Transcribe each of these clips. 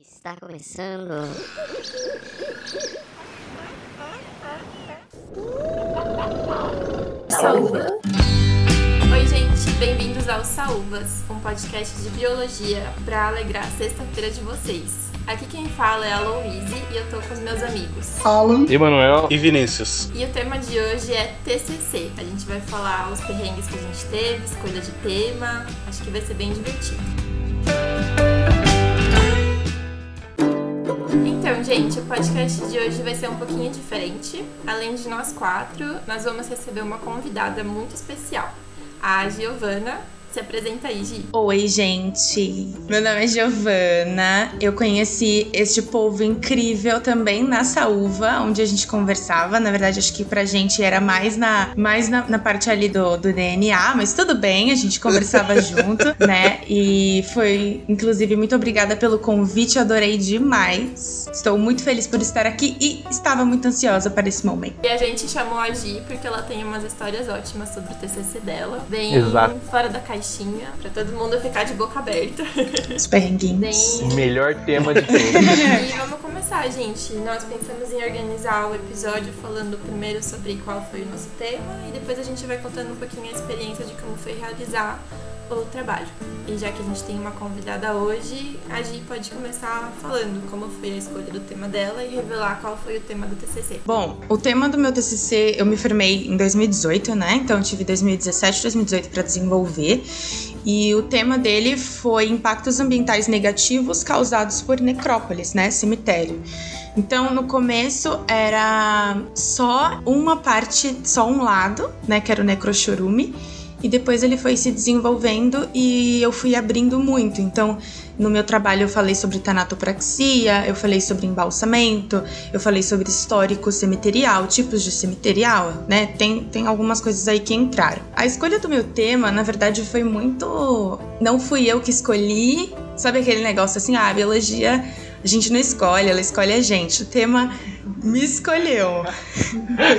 Está começando. Saúva. Oi, gente, bem-vindos ao Saúvas, um podcast de biologia para alegrar a sexta-feira de vocês. Aqui quem fala é a Louise e eu tô com os meus amigos. Alan, Emanuel e Vinícius. E o tema de hoje é TCC. A gente vai falar os perrengues que a gente teve, escolha de tema. Acho que vai ser bem divertido. Então, gente, o podcast de hoje vai ser um pouquinho diferente. Além de nós quatro, nós vamos receber uma convidada muito especial, a Giovana. Se apresenta aí, Gi. Oi, gente. Meu nome é Giovana. Eu conheci este povo incrível também na Saúva, onde a gente conversava. Na verdade, acho que pra gente era mais na, mais na, na parte ali do, do DNA, mas tudo bem, a gente conversava junto, né? E foi, inclusive, muito obrigada pelo convite, adorei demais. Estou muito feliz por estar aqui e estava muito ansiosa para esse momento. E a gente chamou a Gi porque ela tem umas histórias ótimas sobre o TCC dela. Bem Exato. fora da caixinha, pra todo mundo ficar de boca aberta. Os perrenguinhos. Melhor tema de todos. E vamos começar, gente. Nós pensamos em organizar o episódio falando primeiro sobre qual foi o nosso tema e depois a gente vai contando um pouquinho a experiência de como foi realizar o trabalho. E já que a gente tem uma convidada hoje, a Gi pode começar falando como foi a escolha do tema dela e revelar qual foi o tema do TCC. Bom, o tema do meu TCC, eu me formei em 2018, né? Então eu tive 2017 e 2018 para desenvolver. E o tema dele foi impactos ambientais negativos causados por necrópolis, né? Cemitério. Então, no começo era só uma parte, só um lado, né? Que era o necrochorume. E depois ele foi se desenvolvendo e eu fui abrindo muito. Então, no meu trabalho eu falei sobre tanatopraxia, eu falei sobre embalsamento, eu falei sobre histórico cemiterial, tipos de cemiterial, né? Tem, tem algumas coisas aí que entraram. A escolha do meu tema, na verdade, foi muito. Não fui eu que escolhi. Sabe aquele negócio assim, ah, a biologia a gente não escolhe, ela escolhe a gente. O tema me escolheu.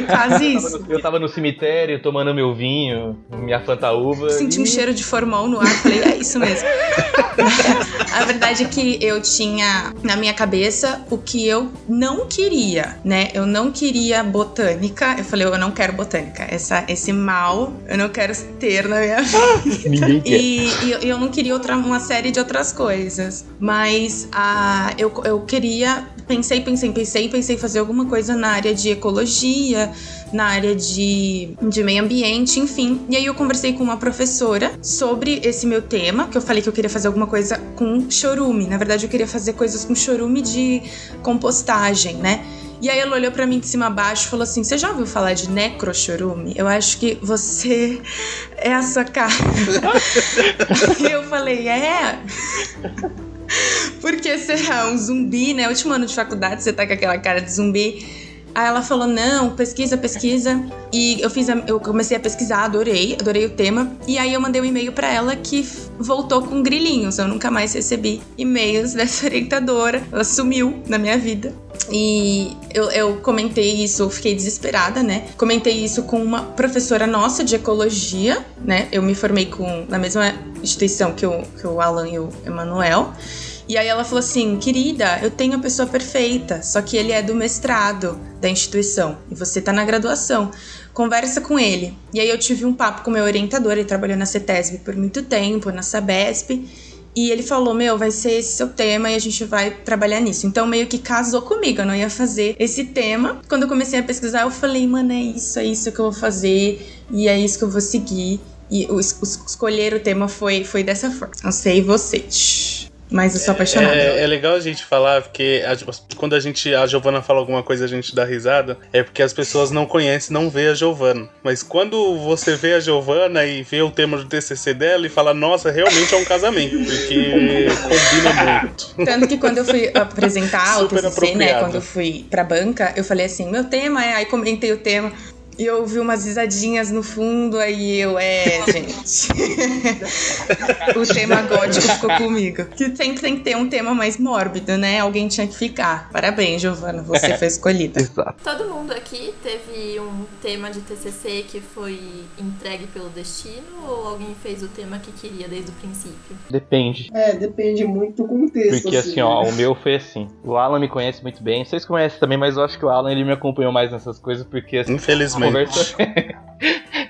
Quase isso. Eu tava no cemitério tomando meu vinho, minha fantaúva. Senti um e- cheiro de formol no ar, falei, é isso mesmo. a verdade é que eu tinha na minha cabeça o que eu não queria, né? Eu não queria botânica. Eu falei, eu não quero botânica. Essa, esse mal eu não quero ter na minha vida. Ninguém quer. E, e eu- não queria outra, uma série de outras coisas. Mas ah, eu, eu queria. Pensei, pensei, pensei, pensei em fazer alguma coisa na área de ecologia, na área de, de meio ambiente, enfim. E aí eu conversei com uma professora sobre esse meu tema, que eu falei que eu queria fazer alguma coisa com chorume. Na verdade, eu queria fazer coisas com chorume de compostagem, né? E aí ela olhou pra mim de cima a baixo e falou assim: Você já ouviu falar de necrochorume? Eu acho que você é a sua cara. e eu falei: É. Porque será um zumbi, né? Último ano de faculdade, você tá com aquela cara de zumbi. Aí ela falou: não, pesquisa, pesquisa. E eu fiz a- eu comecei a pesquisar, adorei, adorei o tema. E aí eu mandei um e-mail pra ela que voltou com grilinhos. Eu nunca mais recebi e-mails dessa orientadora. Ela sumiu na minha vida. E eu, eu comentei isso, fiquei desesperada, né? Comentei isso com uma professora nossa de ecologia, né? Eu me formei com, na mesma instituição que o, que o Alan e o Emanuel. E aí ela falou assim: querida, eu tenho a pessoa perfeita, só que ele é do mestrado da instituição e você tá na graduação. Conversa com ele. E aí eu tive um papo com meu orientador, ele trabalhou na CETESB por muito tempo, na Sabesp. E ele falou: Meu, vai ser esse seu tema e a gente vai trabalhar nisso. Então, meio que casou comigo, eu não ia fazer esse tema. Quando eu comecei a pesquisar, eu falei: Mano, é isso, é isso que eu vou fazer e é isso que eu vou seguir. E o, o- escolher o tema foi, foi dessa forma. Não sei vocês, mas eu sou apaixonada. É, é legal a gente falar, porque a- quando a gente, a Giovana fala alguma coisa a gente dá risada, é porque as pessoas não conhecem, não vê a Giovana. Mas quando você vê a Giovana e vê o tema do TCC dela e fala, nossa, realmente é um casamento, porque combina muito. Tanto que quando eu fui apresentar o TCC, né, quando eu fui pra banca, eu falei assim, meu tema é, aí comentei o tema, E eu ouvi umas risadinhas no fundo, aí eu, é, gente. o tema gótico ficou comigo. Que sempre tem que ter um tema mais mórbido, né? Alguém tinha que ficar. Parabéns, Giovana, você foi escolhida. Exato. Todo mundo aqui teve um tema de TCC que foi entregue pelo destino ou alguém fez o tema que queria desde o princípio? Depende. É, depende muito do contexto. Porque assim, ó, né? o meu foi assim. O Alan me conhece muito bem. Vocês conhecem também, mas eu acho que o Alan ele me acompanhou mais nessas coisas porque assim, Infelizmente. Conversa.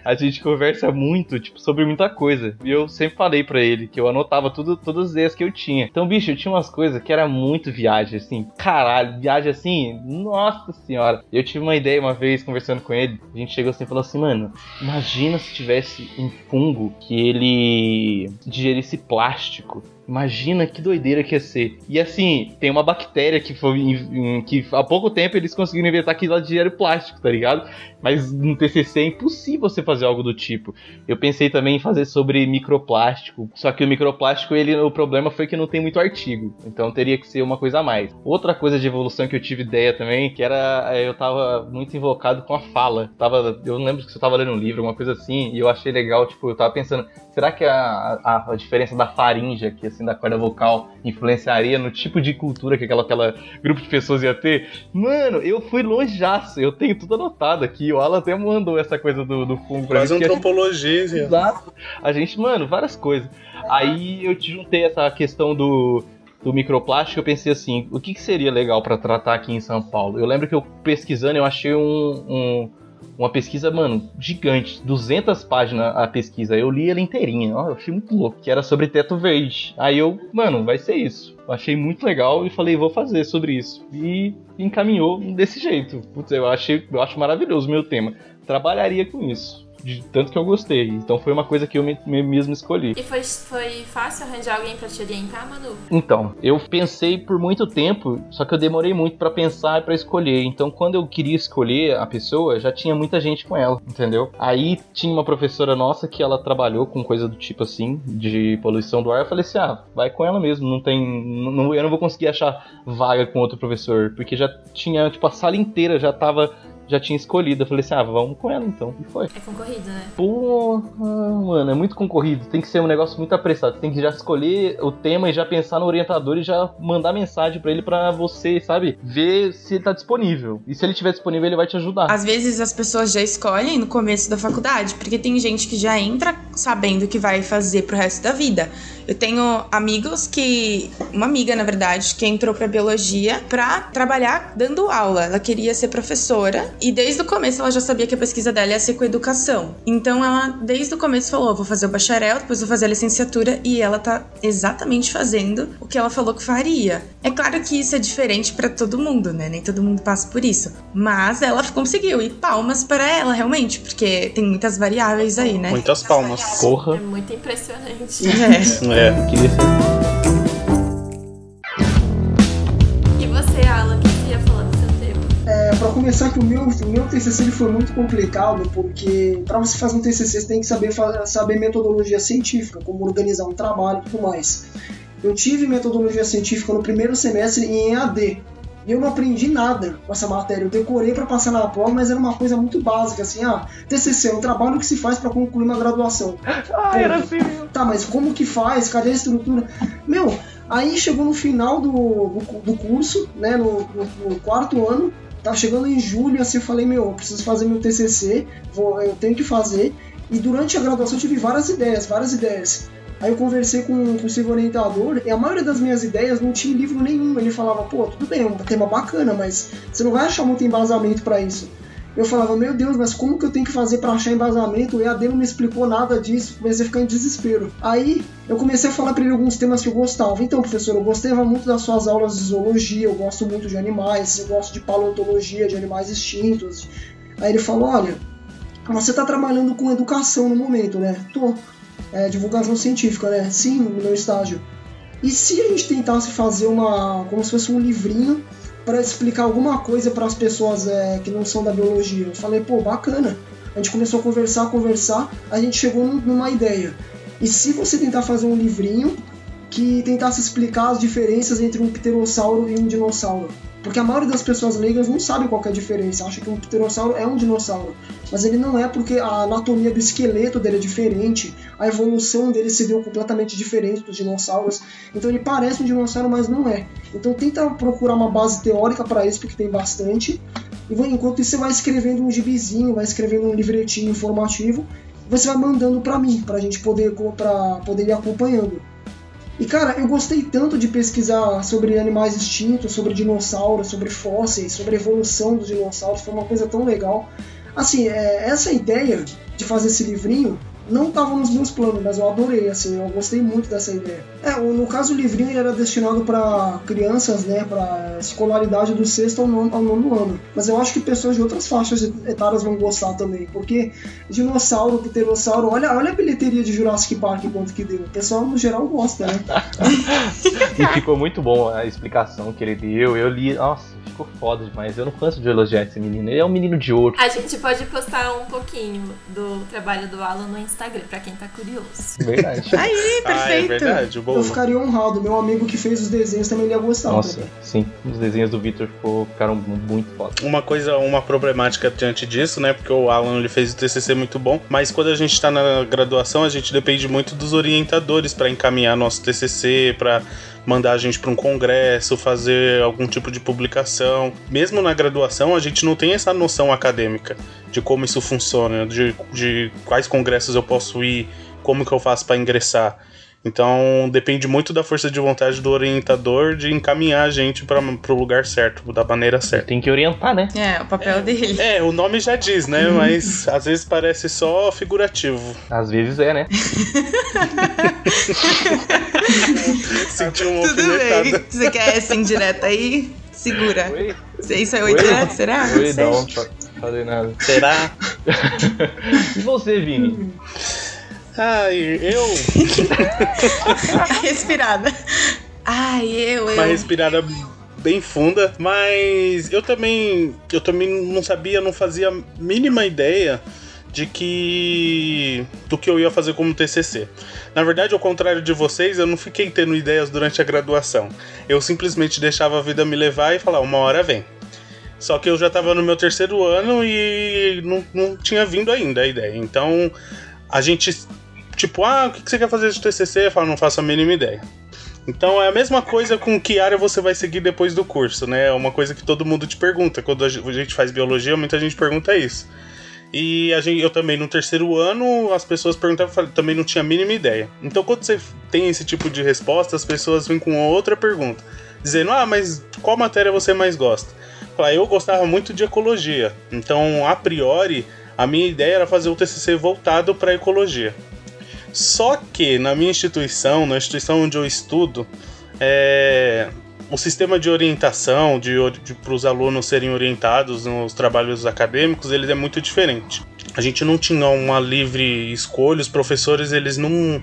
a gente conversa muito, tipo, sobre muita coisa. E eu sempre falei pra ele que eu anotava tudo, todas as ideias que eu tinha. Então, bicho, eu tinha umas coisas que era muito viagem, assim, caralho, viagem assim, nossa senhora. Eu tive uma ideia uma vez conversando com ele, a gente chegou assim e falou assim, mano, imagina se tivesse um fungo que ele digerisse plástico. Imagina que doideira que ia ser. E assim, tem uma bactéria que foi. em- em- que há pouco tempo eles conseguiram inventar que ela digere plástico, tá ligado? Mas no TCC é impossível você fazer algo do tipo. Eu pensei também em fazer sobre microplástico, só que o microplástico, ele, o problema foi que não tem muito artigo, então teria que ser uma coisa a mais. Outra coisa de evolução que eu tive ideia também, que era é, eu tava muito invocado com a fala. Tava, eu lembro se eu tava lendo um livro, alguma coisa assim, e eu achei legal, tipo, eu tava pensando, será que a, a, a diferença da faringe aqui, assim, da corda vocal, influenciaria no tipo de cultura que aquela, aquela grupo de pessoas ia ter? Mano, eu fui longeaço, eu tenho tudo anotado aqui. O Alan até mandou essa coisa do, do fungo pra a gente- antropologia. Exato. A gente, mano, várias coisas. Aí eu te juntei essa questão do, do microplástico, eu pensei assim, o que, que seria legal pra tratar aqui em São Paulo? Eu lembro que eu pesquisando, eu achei um, um- uma pesquisa, mano, gigante, 200 páginas a pesquisa. Eu li ela inteirinha, ó, eu achei muito louco, que era sobre teto verde. Aí eu, mano, vai ser isso. Achei muito legal e falei, vou fazer sobre isso. E encaminhou desse jeito. Putz, eu achei, eu acho maravilhoso o meu tema. Trabalharia com isso. De tanto que eu gostei. Então foi uma coisa que eu me- me- mesmo escolhi. E foi, foi fácil arranjar alguém pra te orientar, Manu? Então, eu pensei por muito tempo, só que eu demorei muito pra pensar e pra escolher. Então, quando eu queria escolher a pessoa, já tinha muita gente com ela, entendeu? Aí tinha uma professora nossa que ela trabalhou com coisa do tipo assim, de poluição do ar. Eu falei assim: ah, vai com ela mesmo. Não tem. não- eu não vou conseguir achar vaga com outro professor, porque já tinha, tipo, a sala inteira já tava. Já tinha escolhido. Eu falei assim: ah, vamos com ela então. E foi. É concorrido, né? Porra, mano, é muito concorrido. Tem que ser um negócio muito apressado. Tem que já escolher o tema e já pensar no orientador e já mandar mensagem pra ele pra você, sabe? Ver se ele tá disponível. E se ele tiver disponível, ele vai te ajudar. Às vezes as pessoas já escolhem no começo da faculdade, porque tem gente que já entra sabendo o que vai fazer pro resto da vida. Eu tenho amigos que. Uma amiga, na verdade, que entrou pra biologia pra trabalhar dando aula. Ela queria ser professora e desde o começo ela já sabia que a pesquisa dela ia ser com educação. Então ela, desde o começo, falou: vou fazer o bacharel, depois vou fazer a licenciatura e ela tá exatamente fazendo o que ela falou que faria. É claro que isso é diferente pra todo mundo, né? Nem todo mundo passa por isso. Mas ela conseguiu e palmas para ela, realmente, porque tem muitas variáveis aí, né? Muitas palmas. Porra. É muito impressionante. É. É. Eu queria ser. E você, Alan, o que você ia falar do seu tema? É, pra começar que o meu, o meu TCC ele foi muito complicado, porque para você fazer um TCC você tem que saber, saber metodologia científica, como organizar um trabalho e tudo mais. Eu tive metodologia científica no primeiro semestre em EAD, e eu não aprendi nada com essa matéria. Eu decorei para passar na prova, mas era uma coisa muito básica, assim, ah, TCC é um trabalho que se faz para concluir uma graduação. Ah, era assim. Tá, mas como que faz? Cadê a estrutura? Meu, aí chegou no final do, do, do curso, né, no, no- no quarto ano, tá chegando em julho, assim, eu falei, meu, eu preciso fazer meu TCC, vou, eu tenho que fazer. E durante a graduação eu tive várias ideias, várias ideias. Aí eu conversei com, com o seu orientador e a maioria das minhas ideias não tinha livro nenhum. Ele falava, pô, tudo bem, é um tema bacana, mas você não vai achar muito embasamento para isso. Eu falava, meu Deus, mas como que eu tenho que fazer para achar embasamento? O EAD não me explicou nada disso, comecei a ficar em desespero. Aí eu comecei a falar para ele alguns temas que eu gostava. Então, professor, eu gostava muito das suas aulas de zoologia, eu gosto muito de animais, eu gosto de paleontologia, de animais extintos. Aí ele falou, olha, você está trabalhando com educação no momento, né? Tô. É, divulgação científica, né? Sim, no meu estágio. E se a gente tentasse fazer uma, como se fosse um livrinho para explicar alguma coisa para as pessoas é, que não são da biologia? Eu falei, pô, bacana. A gente começou a conversar, conversar, a gente chegou num- numa ideia. E se você tentar fazer um livrinho que tentasse explicar as diferenças entre um pterossauro e um dinossauro. Porque a maioria das pessoas leigas não sabe qual é a diferença, acha que um pterossauro é um dinossauro. Mas ele não é porque a anatomia do esqueleto dele é diferente, a evolução dele se deu completamente diferente dos dinossauros. Então ele parece um dinossauro, mas não é. Então tenta procurar uma base teórica para isso, porque tem bastante. E enquanto isso você vai escrevendo um gibizinho, vai escrevendo um livretinho informativo, você vai mandando para mim, pra gente poder, pra poder ir acompanhando. E cara, eu gostei tanto de pesquisar sobre animais extintos, sobre dinossauros, sobre fósseis, sobre a evolução dos dinossauros, foi uma coisa tão legal. Assim, é, essa ideia de fazer esse livrinho não estava nos meus planos, mas eu adorei, assim, eu gostei muito dessa ideia. É, no caso o livrinho era destinado para crianças, né, para escolaridade do sexto ao nono, ao nono ano. Mas eu acho que pessoas de outras faixas etárias vão gostar também, porque dinossauro, pterossauro, olha, olha a bilheteria de Jurassic Park quanto que deu. O pessoal no geral gosta, né? e ficou muito bom a explicação que ele deu. Eu li, nossa, ficou foda demais. Eu não canso de elogiar esse menino. Ele é um menino de ouro. A gente pode postar um pouquinho do trabalho do Alan no Instagram, pra quem tá curioso. Verdade. Aí, perfeito. Ah, é verdade, Eu ficaria honrado. Meu amigo que fez os desenhos também ia gostar. Nossa, sim. Os desenhos do Victor ficaram muito foda. Uma coisa, uma problemática diante disso, né? Porque o Alan ele fez o TCC muito bom, mas quando a gente tá na graduação, a gente depende muito dos orientadores para encaminhar nosso TCC, para mandar a gente para um congresso, fazer algum tipo de publicação. Mesmo na graduação, a gente não tem essa noção acadêmica de como isso funciona, de, de quais congressos eu posso ir, como que eu faço para ingressar. Então depende muito da força de vontade do orientador de encaminhar a gente para o lugar certo, da maneira certa. Tem que orientar, né? É, o papel é, dele. É, o nome já diz, né? Mas às vezes parece só figurativo. Às vezes é, né? Sentiu uma Tudo bem. Você quer essa indireta aí? Segura. Oi? Isso é oito anos, será? Oi, não, não falei nada. Será? e você, Vini? Ai, eu. respirada. Ai, eu, eu. Uma respirada bem funda, mas eu também, eu também não sabia, não fazia a mínima ideia de que do que eu ia fazer como TCC. Na verdade, ao contrário de vocês, eu não fiquei tendo ideias durante a graduação. Eu simplesmente deixava a vida me levar e falar, uma hora vem. Só que eu já estava no meu terceiro ano e não, não tinha vindo ainda a ideia. Então, a gente Tipo, ah, o que você quer fazer de TCC? Eu falo, não faço a mínima ideia. Então é a mesma coisa com que área você vai seguir depois do curso, né? É uma coisa que todo mundo te pergunta. Quando a gente faz biologia, muita gente pergunta isso. E a gente, eu também, no terceiro ano, as pessoas perguntavam, também não tinha a mínima ideia. Então, quando você tem esse tipo de resposta, as pessoas vêm com outra pergunta, dizendo: Ah, mas qual matéria você mais gosta? Falar, eu gostava muito de ecologia. Então, a priori, a minha ideia era fazer o TCC voltado para ecologia. Só que na minha instituição, na instituição onde eu estudo, é, o sistema de orientação, de, de para os alunos serem orientados nos trabalhos acadêmicos, ele é muito diferente. A gente não tinha uma livre escolha, os professores eles não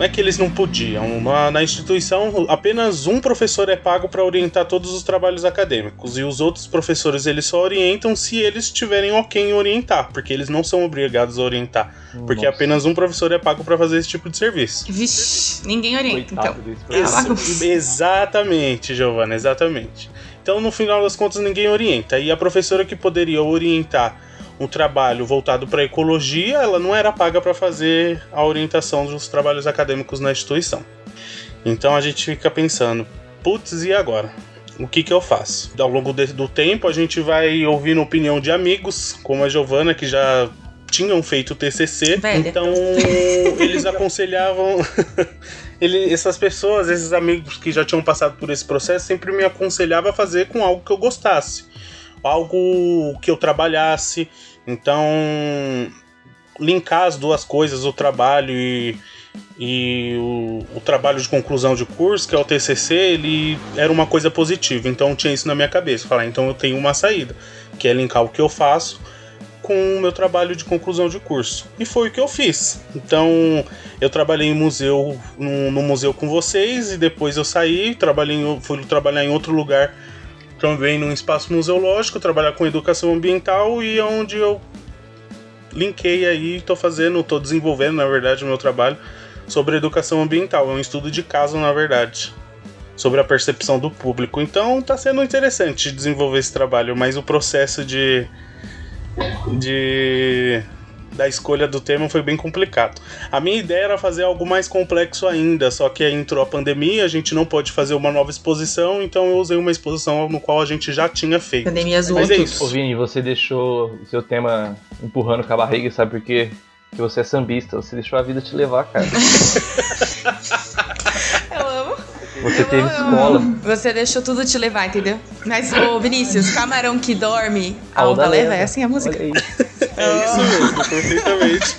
não é que eles não podiam. Na, na instituição, apenas um professor é pago para orientar todos os trabalhos acadêmicos. E os outros professores eles só orientam se eles tiverem ok em orientar, porque eles não são obrigados a orientar. Nossa. Porque apenas um professor é pago para fazer esse tipo de serviço. Vixe, ninguém orienta, Coitado então. Ex exatamente, Giovana, exatamente. Então, no final das contas, ninguém orienta. E a professora que poderia orientar um trabalho voltado para ecologia, ela não era paga para fazer a orientação dos trabalhos acadêmicos na instituição. Então a gente fica pensando, putz, e agora? O que, que eu faço? Ao longo do tempo, a gente vai ouvindo opinião de amigos, como a Giovana, que já tinham feito o TCC, Velha. então eles aconselhavam. Ele, essas pessoas, esses amigos que já tinham passado por esse processo, sempre me aconselhavam a fazer com algo que eu gostasse, algo que eu trabalhasse, então, linkar as duas coisas, o trabalho e, e o, o, trabalho de conclusão de curso, que é o TCC, ele era uma coisa positiva. Então, tinha isso na minha cabeça. Falar, então eu tenho uma saída, que é linkar o que eu faço com o meu trabalho de conclusão de curso. E foi o que eu fiz. Então, eu trabalhei em museu, no, no museu com vocês, e depois eu saí, trabalhei, fui trabalhar em outro lugar também num espaço museológico, trabalhar com educação ambiental e é onde eu linkei aí, estou fazendo, estou desenvolvendo, na verdade, o meu trabalho sobre educação ambiental. É um estudo de caso, na verdade. Sobre a percepção do público. Então tá sendo interessante desenvolver esse trabalho, mas o processo de. de da escolha do tema foi bem complicado. A minha ideia era fazer algo mais complexo ainda, só que aí entrou a pandemia, a gente não pode fazer uma nova exposição, então eu usei uma exposição no qual a gente já tinha feito. Pandemia zoou Mas é isso. Ô Vini, você deixou o seu tema empurrando com a barriga, sabe por quê? Porque você é sambista, você deixou a vida te levar, cara. Eu amo. Você Eu teve amo. escola. Você deixou tudo te levar, entendeu? Mas, ô Vinícius, camarão que dorme, a A onda onda leva. leva. É assim a música. Olha aí. É isso mesmo, perfeitamente.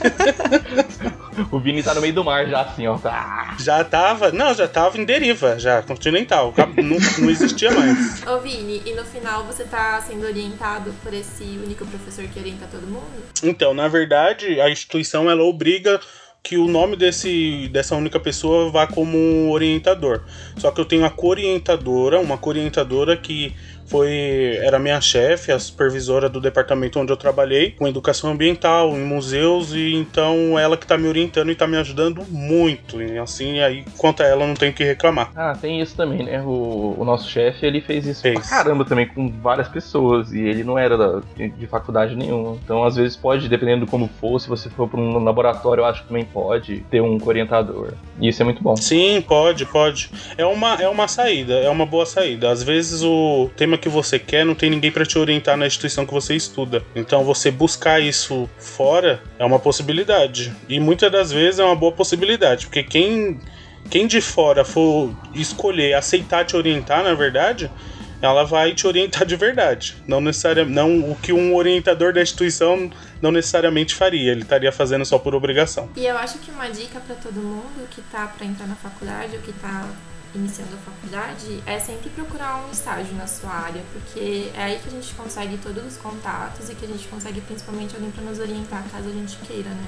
O Vini tá no meio do mar já, assim, ó. Ah, Já tava. Não, já tava em deriva, já, continental. Não, não existia mais. Ô Vini, e no final você tá sendo orientado por esse único professor que orienta todo mundo? Então, na verdade, a instituição ela obriga que o nome desse, dessa única pessoa vá como orientador. Só que eu tenho a co-orientadora, uma co-orientadora que foi era minha chefe, a supervisora do departamento onde eu trabalhei, com educação ambiental, em museus, e então ela que tá me orientando e tá me ajudando muito. E assim, aí quanto a ela, não tenho o que reclamar. Ah, tem isso também, né? O, o nosso chefe, ele fez isso Fez. pra caramba também com várias pessoas. E ele não era da- de, de faculdade nenhuma. Então, às vezes, pode, dependendo de como for, se você for pra um laboratório, eu acho que também pode ter um orientador. E isso é muito bom. Sim, pode, pode. É uma, é uma saída, é uma boa saída. Às vezes o tema que você quer não tem ninguém para te orientar na instituição que você estuda. Então você buscar isso fora é uma possibilidade. E muitas das vezes é uma boa possibilidade, porque quem quem de fora for escolher aceitar te orientar, na verdade, ela vai te orientar de verdade. Não necessariamente, não o que um orientador da instituição não necessariamente faria, ele estaria fazendo só por obrigação. E eu acho que uma dica pra todo mundo que tá pra entrar na faculdade ou que tá iniciando a faculdade é sempre procurar um estágio na sua área, porque é aí que a gente consegue todos os contatos e que a gente consegue principalmente alguém pra nos orientar caso a gente queira, né?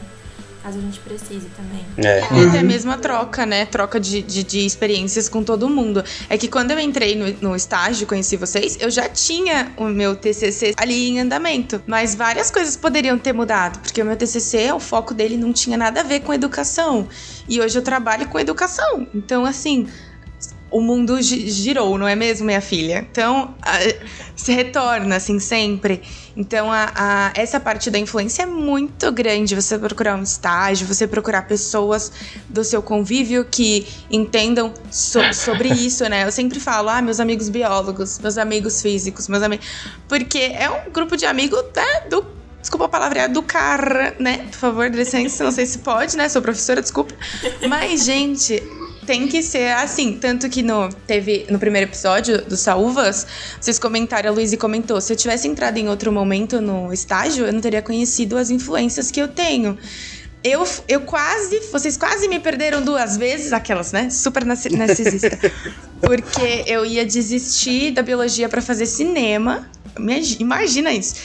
Caso a gente precise também. É. E até mesmo a troca, né? Troca de, de, de experiências com todo mundo. É que quando eu entrei no, no estágio, conheci vocês, eu já tinha o meu TCC ali em andamento. Mas várias coisas poderiam ter mudado, porque o meu TCC, o foco dele não tinha nada a ver com educação. E hoje eu trabalho com educação. Então, assim, o mundo gi- girou, não é mesmo, minha filha? Então, a- se retorna, assim, sempre. Então, a, a- essa parte da influência é muito grande. Você procurar um estágio, você procurar pessoas do seu convívio que entendam so- sobre isso, né? Eu sempre falo, ah, meus amigos biólogos, meus amigos físicos, meus amigos. Porque é um grupo de amigos né, do. Desculpa a palavra, é do cara, né? Por favor, licença, não sei se pode, né? Sou professora, desculpa. Mas, gente, tem que ser assim. Tanto que no, teve no primeiro episódio do Saúvas, vocês comentaram, a Luísa comentou: se eu tivesse entrado em outro momento no estágio, eu não teria conhecido as influências que eu tenho. Eu, eu quase, vocês quase me perderam duas vezes, aquelas, né? Super narci- narcisista. Porque eu ia desistir da biologia pra fazer cinema. Imagi- Imagina isso.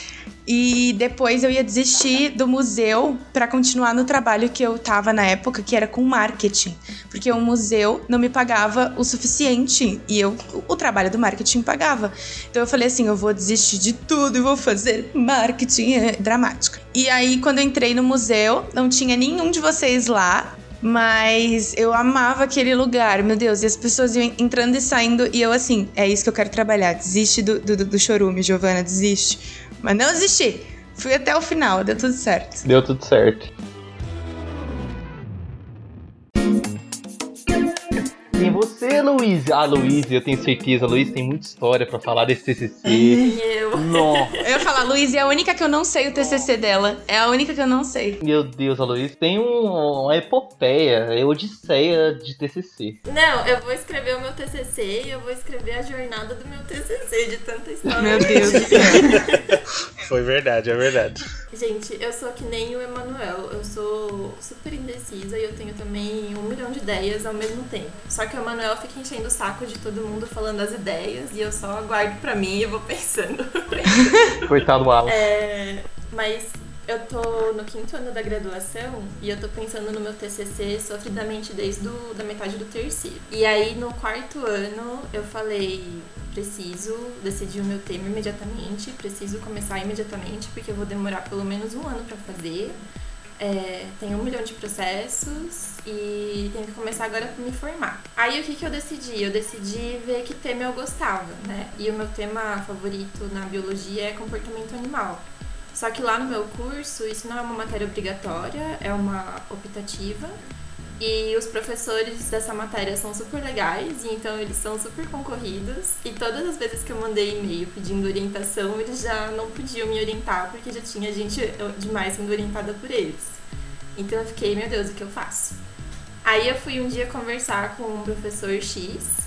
E depois eu ia desistir do museu pra continuar no trabalho que eu tava na época, que era com marketing. Porque o museu não me pagava o suficiente e eu o trabalho do marketing pagava. Então eu falei assim, eu vou desistir de tudo e vou fazer marketing é, dramático. E aí quando eu entrei no museu, não tinha nenhum de vocês lá. Mas eu amava aquele lugar, meu Deus, e as pessoas iam entrando e saindo, e eu assim, é isso que eu quero trabalhar. Desiste do, do, do chorume, Giovana, desiste. Mas não desisti. Fui até o final, deu tudo certo. Deu tudo certo. Você, Luiz? Ah, Luiz, eu tenho certeza, Luiz tem muita história pra falar desse TCC. E eu. Nossa, Eu ia falar, Luiz é a única que eu não sei o TCC dela. É a única que eu não sei. meu Deus, a Luiz tem um- uma epopeia, é odisseia de TCC. Não, eu vou escrever o meu TCC e eu vou escrever a jornada do meu TCC de tanta história. Meu Deus do céu. Foi verdade, é verdade. Gente, eu sou que nem o Emanuel. Eu sou super indecisa e eu tenho também um milhão de ideias ao mesmo tempo. Só que o Emanuel fica enchendo o saco de todo mundo falando as ideias e eu só aguardo pra mim e eu vou pensando. Coitado do Alan. É, mas eu tô no quinto ano da graduação e eu tô pensando no meu TCC sofridamente desde do, da metade do terceiro. E aí no quarto ano eu falei, preciso decidir o meu tema imediatamente, preciso começar imediatamente porque eu vou demorar pelo menos um ano pra fazer. É, tenho um milhão de processos e tenho que começar agora para me formar. Aí o que, que eu decidi? Eu decidi ver que tema eu gostava, né? E o meu tema favorito na biologia é comportamento animal. Só que lá no meu curso, isso não é uma matéria obrigatória, é uma optativa. E os professores dessa matéria são super legais, e então eles são super concorridos. E todas as vezes que eu mandei e-mail pedindo orientação, eles já não podiam me orientar, porque já tinha gente demais sendo orientada por eles. Então eu fiquei, meu Deus, o que eu faço? Aí eu fui um dia conversar com um professor X,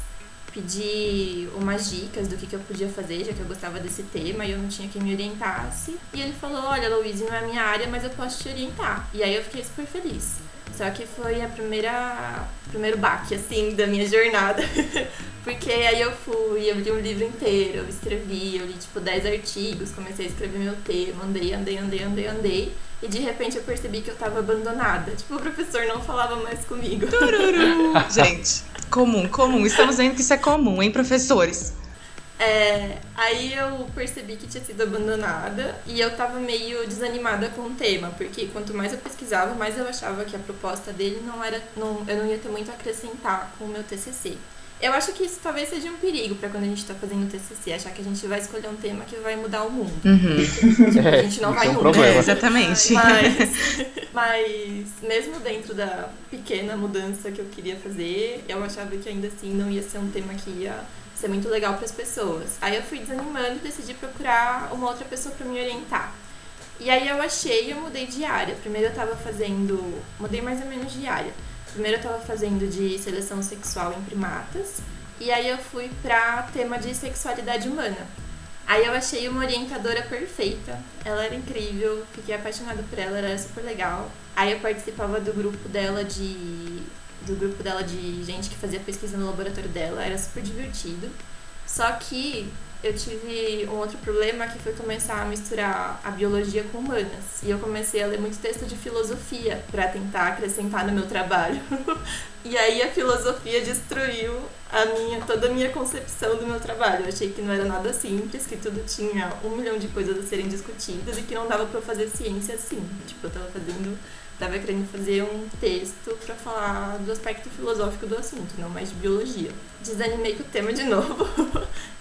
pedi umas dicas do que, que eu podia fazer, já que eu gostava desse tema e eu não tinha quem me orientasse. E ele falou: Olha, Louise, não é minha área, mas eu posso te orientar. E aí eu fiquei super feliz. Só que foi a primeira primeiro baque assim da minha jornada. Porque aí eu fui, eu li um livro inteiro, eu escrevi, eu li tipo 10 artigos, comecei a escrever meu tema, andei, andei, andei, andei, andei. E de repente eu percebi que eu tava abandonada. Tipo, o professor não falava mais comigo. Tururu. Gente, comum, comum. Estamos vendo que isso é comum, hein, professores? É, aí eu percebi que tinha sido abandonada e eu tava meio desanimada com o tema, porque quanto mais eu pesquisava, mais eu achava que a proposta dele não era. Não, eu não ia ter muito a acrescentar com o meu TCC. Eu acho que isso talvez seja um perigo para quando a gente tá fazendo TCC, achar que a gente vai escolher um tema que vai mudar o mundo. Uhum. a gente não vai é um nunca. problema. É, exatamente. Mas, mas mesmo dentro da pequena mudança que eu queria fazer, eu achava que ainda assim não ia ser um tema que ia ser muito legal para as pessoas. Aí eu fui desanimando e decidi procurar uma outra pessoa para me orientar. E aí eu achei e eu mudei de área. Primeiro eu tava fazendo, mudei mais ou menos de área. Primeiro eu tava fazendo de seleção sexual em primatas, e aí eu fui pra tema de sexualidade humana. Aí eu achei uma orientadora perfeita. Ela era incrível, fiquei apaixonada por ela, ela era super legal. Aí eu participava do grupo dela de do grupo dela de gente que fazia pesquisa no laboratório dela, era super divertido. Só que eu tive um outro problema que foi começar a misturar a biologia com humanas. E eu comecei a ler muito texto de filosofia para tentar acrescentar no meu trabalho. e aí a filosofia destruiu a minha, toda a minha concepção do meu trabalho. Eu achei que não era nada simples, que tudo tinha um milhão de coisas a serem discutidas e que não dava para fazer ciência assim. Tipo, eu tava fazendo estava querendo fazer um texto para falar do aspecto filosófico do assunto, não mais de biologia. Desanimei com o tema de novo.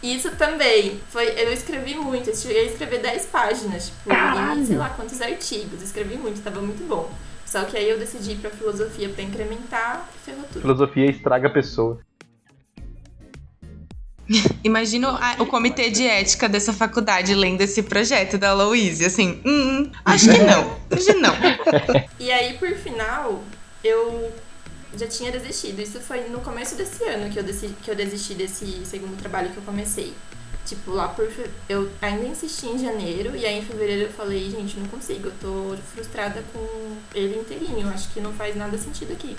Isso também foi. Eu escrevi muito, eu cheguei a escrever 10 páginas, tipo, e sei lá quantos artigos. Escrevi muito, estava muito bom. Só que aí eu decidi ir pra filosofia para incrementar e ferrou tudo. Filosofia estraga a pessoa. Imagino a- o comitê de ética dessa faculdade lendo esse projeto da Louise, assim, hum, acho que não, acho que não. E aí, por final, eu já tinha desistido. Isso foi no começo desse ano que eu, desisti, que eu desisti desse segundo trabalho que eu comecei. Tipo, lá por. Eu ainda insisti em janeiro, e aí em fevereiro eu falei, gente, não consigo, eu tô frustrada com ele inteirinho, acho que não faz nada sentido aqui.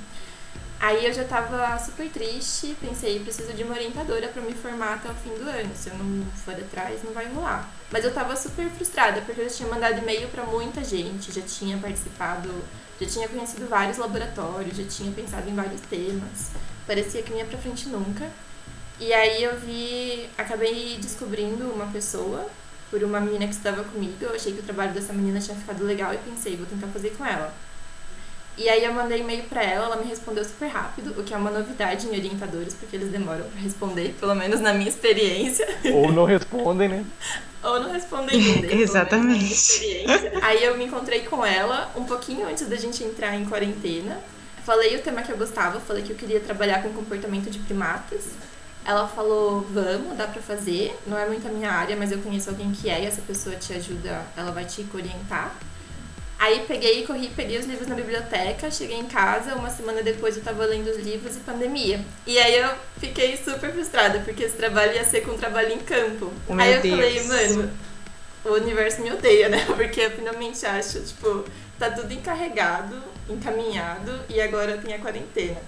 Aí eu já tava super triste, pensei, preciso de uma orientadora pra me formar até o fim do ano. Se eu não for atrás, não vai rolar. Mas eu tava super frustrada, porque eu já tinha mandado e-mail pra muita gente, já tinha participado, já tinha conhecido vários laboratórios, já tinha pensado em vários temas. Parecia que não ia pra frente nunca. E aí eu vi, acabei descobrindo uma pessoa por uma menina que estava comigo. Eu achei que o trabalho dessa menina tinha ficado legal e pensei, vou tentar fazer com ela. E aí eu mandei e-mail pra ela, ela me respondeu super rápido, o que é uma novidade em orientadores, porque eles demoram pra responder, pelo menos na minha experiência. Ou não respondem, né? Ou não respondem ainda. Exatamente. Aí eu me encontrei com ela um pouquinho antes da gente entrar em quarentena. Falei o tema que eu gostava, falei que eu queria trabalhar com comportamento de primatas. Ela falou, vamos, dá pra fazer. Não é muito a minha área, mas eu conheço alguém que é e essa pessoa te ajuda, ela vai te orientar. Aí peguei, corri, peguei os livros na biblioteca, cheguei em casa, uma semana depois eu tava lendo os livros e pandemia. E aí eu fiquei super frustrada, porque esse trabalho ia ser com trabalho em campo. Meu aí eu Deus. falei, mano, o universo me odeia, né? Porque eu finalmente acho, tipo, tá tudo encarregado, encaminhado e agora tem a quarentena.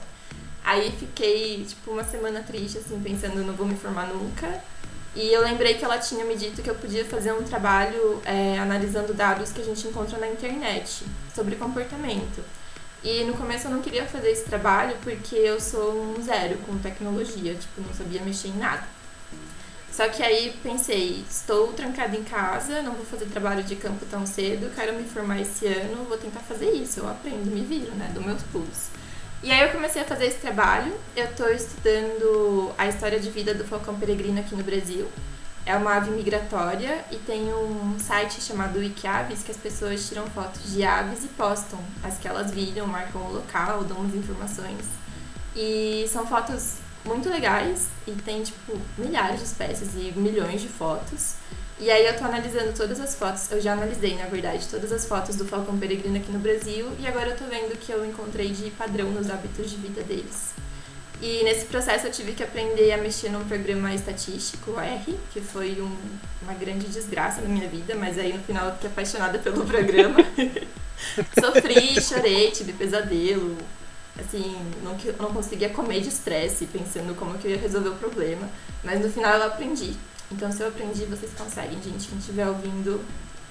Aí fiquei, tipo, uma semana triste, assim, pensando, não vou me formar nunca. E eu lembrei que ela tinha me dito que eu podia fazer um trabalho é, analisando dados que a gente encontra na internet sobre comportamento. E no começo eu não queria fazer esse trabalho porque eu sou um zero com tecnologia, tipo, não sabia mexer em nada. Só que aí pensei, estou trancada em casa, não vou fazer trabalho de campo tão cedo, quero me formar esse ano, vou tentar fazer isso. Eu aprendo, me viro, né? Dou meus pulos. E aí eu comecei a fazer esse trabalho. Eu estou estudando a história de vida do falcão peregrino aqui no Brasil. É uma ave migratória e tem um site chamado Wikiaves que as pessoas tiram fotos de aves e postam as que elas viram, marcam o local, dão as informações. E são fotos muito legais e tem, tipo, milhares de espécies e milhões de fotos. E aí eu tô analisando todas as fotos, eu já analisei, na verdade, todas as fotos do falcão peregrino aqui no Brasil e agora eu tô vendo que eu encontrei de padrão nos hábitos de vida deles. E nesse processo eu tive que aprender a mexer num programa estatístico, R, que foi um, uma grande desgraça na minha vida, mas aí no final eu fiquei apaixonada pelo programa. Sofri, chorei, tive pesadelo, assim, não, não conseguia comer de estresse, pensando como que eu ia resolver o problema. Mas no final eu aprendi. Então se eu aprendi, vocês conseguem, gente. Quem estiver ouvindo,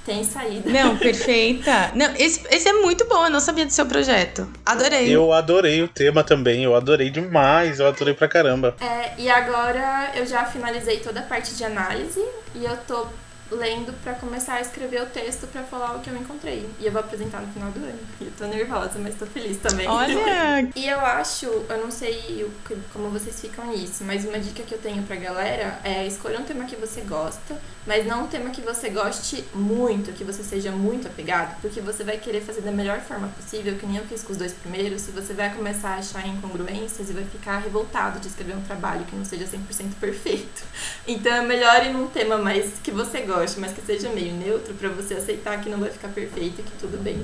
tem saída. Não, perfeita. Não, esse, esse é muito bom, eu não sabia do seu projeto. Adorei. Eu adorei o tema também, eu adorei demais, eu adorei pra caramba. É, e agora eu já finalizei toda a parte de análise e eu tô lendo para começar a escrever o texto para falar o que eu encontrei. E eu vou apresentar no final do ano. Eu tô nervosa, mas tô feliz também. Olha! e eu acho, eu não sei como vocês ficam nisso, mas uma dica que eu tenho pra galera é escolha um tema que você gosta, mas não um tema que você goste muito, que você seja muito apegado, porque você vai querer fazer da melhor forma possível, que nem eu fiz com os dois primeiros, e você vai começar a achar incongruências e vai ficar revoltado de escrever um trabalho que não seja 100% perfeito. Então é melhor ir num tema mais que você gosta goste, mas que seja meio neutro para você aceitar que não vai ficar perfeito e que tudo bem.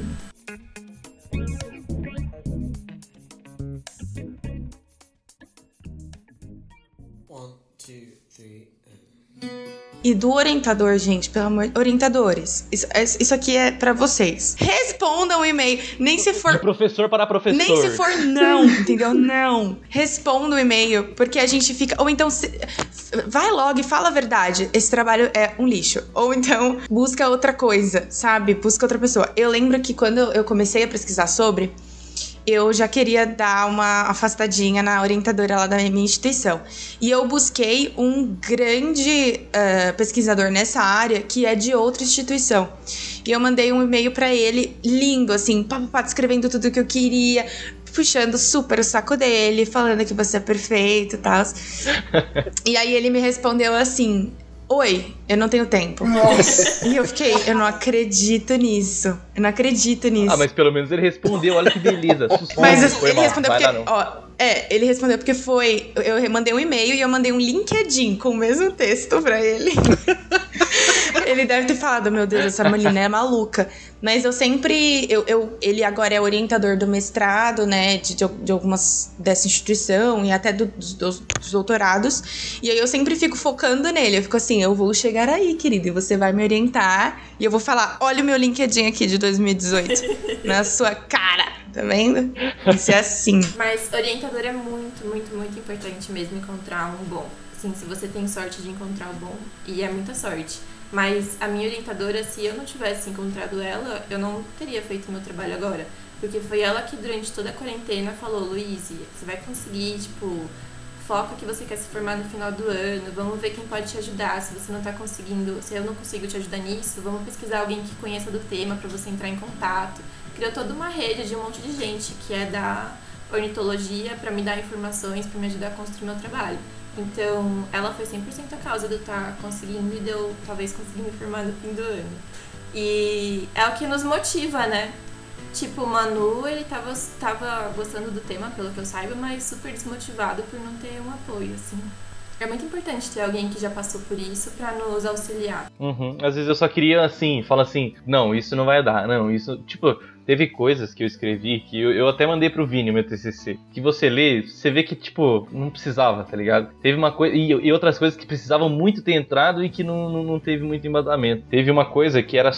One, two, three, e do orientador, gente, pelo amor. Orientadores, isso, isso aqui é para vocês. Respondam o e-mail. Nem se for. De professor para professor. Nem se for não, entendeu? Não. Responda o e-mail, porque a gente fica. Ou então, se... vai logo e fala a verdade. Esse trabalho é um lixo. Ou então, busca outra coisa, sabe? Busca outra pessoa. Eu lembro que quando eu comecei a pesquisar sobre eu já queria dar uma afastadinha na orientadora lá da minha instituição. E eu busquei um grande uh, pesquisador nessa área que é de outra instituição. E eu mandei um e-mail para ele, lindo, assim, papapá, descrevendo tudo que eu queria, puxando super o saco dele, falando que você é perfeito e tal. e aí ele me respondeu assim: Oi, eu não tenho tempo. Nossa. E eu fiquei, eu não acredito nisso. Eu não acredito nisso. Ah, mas pelo menos ele respondeu, olha que beleza. mas ele mal. respondeu Vai porque, ó, é, ele respondeu porque foi, eu mandei um e-mail e eu mandei um LinkedIn com o mesmo texto para ele. ele deve ter falado, meu Deus, essa menina é maluca. Mas eu sempre. Eu, eu, ele agora é orientador do mestrado, né? De, de algumas dessa instituição e até do, dos, dos, doutorados. E aí eu sempre fico focando nele. Eu fico assim, eu vou chegar aí, querido, e você vai me orientar. E eu vou falar: olha o meu LinkedIn aqui de 2018. na sua cara. Tá vendo? Isso é assim. Mas orientador é muito, muito, muito importante mesmo encontrar um bom. Assim, se você tem sorte de encontrar o bom, e é muita sorte. Mas a minha orientadora, se eu não tivesse encontrado ela, eu não teria feito meu trabalho agora. Porque foi ela que durante toda a quarentena falou, Luíse, você vai conseguir, tipo, foca que você quer se formar no final do ano, vamos ver quem pode te ajudar. Se você não tá conseguindo, se eu não consigo te ajudar nisso, vamos pesquisar alguém que conheça do tema para você entrar em contato. Criou toda uma rede de um monte de gente que é da ornitologia para me dar informações, para me ajudar a construir meu trabalho. Então, ela foi 100% a causa de eu estar tá conseguindo e de eu talvez conseguir me formar no fim do ano. E é o que nos motiva, né? Tipo, o Manu, ele tava, tava gostando do tema, pelo que eu saiba, mas super desmotivado por não ter um apoio, assim. É muito importante ter alguém que já passou por isso para nos auxiliar. Uhum. Às vezes eu só queria, assim, falar assim, não, isso não vai dar, não, isso, tipo, teve coisas que eu escrevi que eu, eu até mandei pro Vini, meu TCC, que você lê, você vê que, tipo, não precisava, tá ligado? Teve uma coisa, e, e, outras coisas que precisavam muito ter entrado e que não, não, não teve muito embasamento. Teve uma coisa que era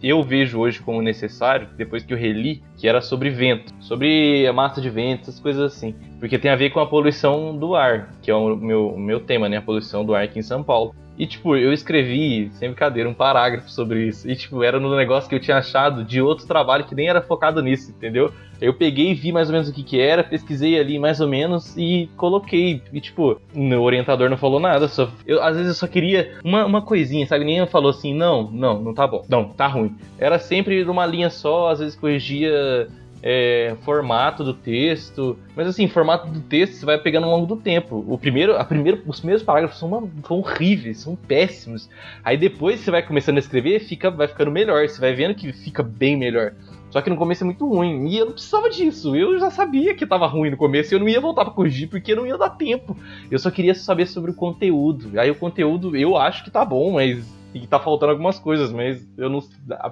eu vejo hoje como necessário, depois que eu reli, que era sobre vento, sobre a massa de vento, essas coisas assim. Porque tem a ver com a poluição do ar, que é o meu, o meu tema, né? A poluição do ar aqui em São Paulo. E, tipo, eu escrevi, sem brincadeira, um parágrafo sobre isso. E, tipo, era no negócio que eu tinha achado de outro trabalho que nem era focado nisso, entendeu? Eu peguei, vi mais ou menos o que que era, pesquisei ali mais ou menos e coloquei. E, tipo, o orientador não falou nada. Só, eu, às vezes eu só queria uma, uma coisinha, sabe? Nem falou assim, não, não, não tá bom. Não, tá ruim. Era sempre numa linha só, às vezes corrigia é, formato do texto. Mas assim, formato do texto você vai pegando ao longo do tempo. O primeiro, a primeiro, os primeiros parágrafos são, uma, são horríveis, são péssimos. Aí depois você vai começando a escrever, fica, vai ficando melhor. Você vai vendo que fica bem melhor. Só que no começo é muito ruim. E eu não precisava disso. Eu já sabia que tava ruim no começo e eu não ia voltar pra corrigir porque não ia dar tempo. Eu só queria saber sobre o conteúdo. Aí o conteúdo eu acho que tá bom, mas e tá faltando algumas coisas, mas eu não.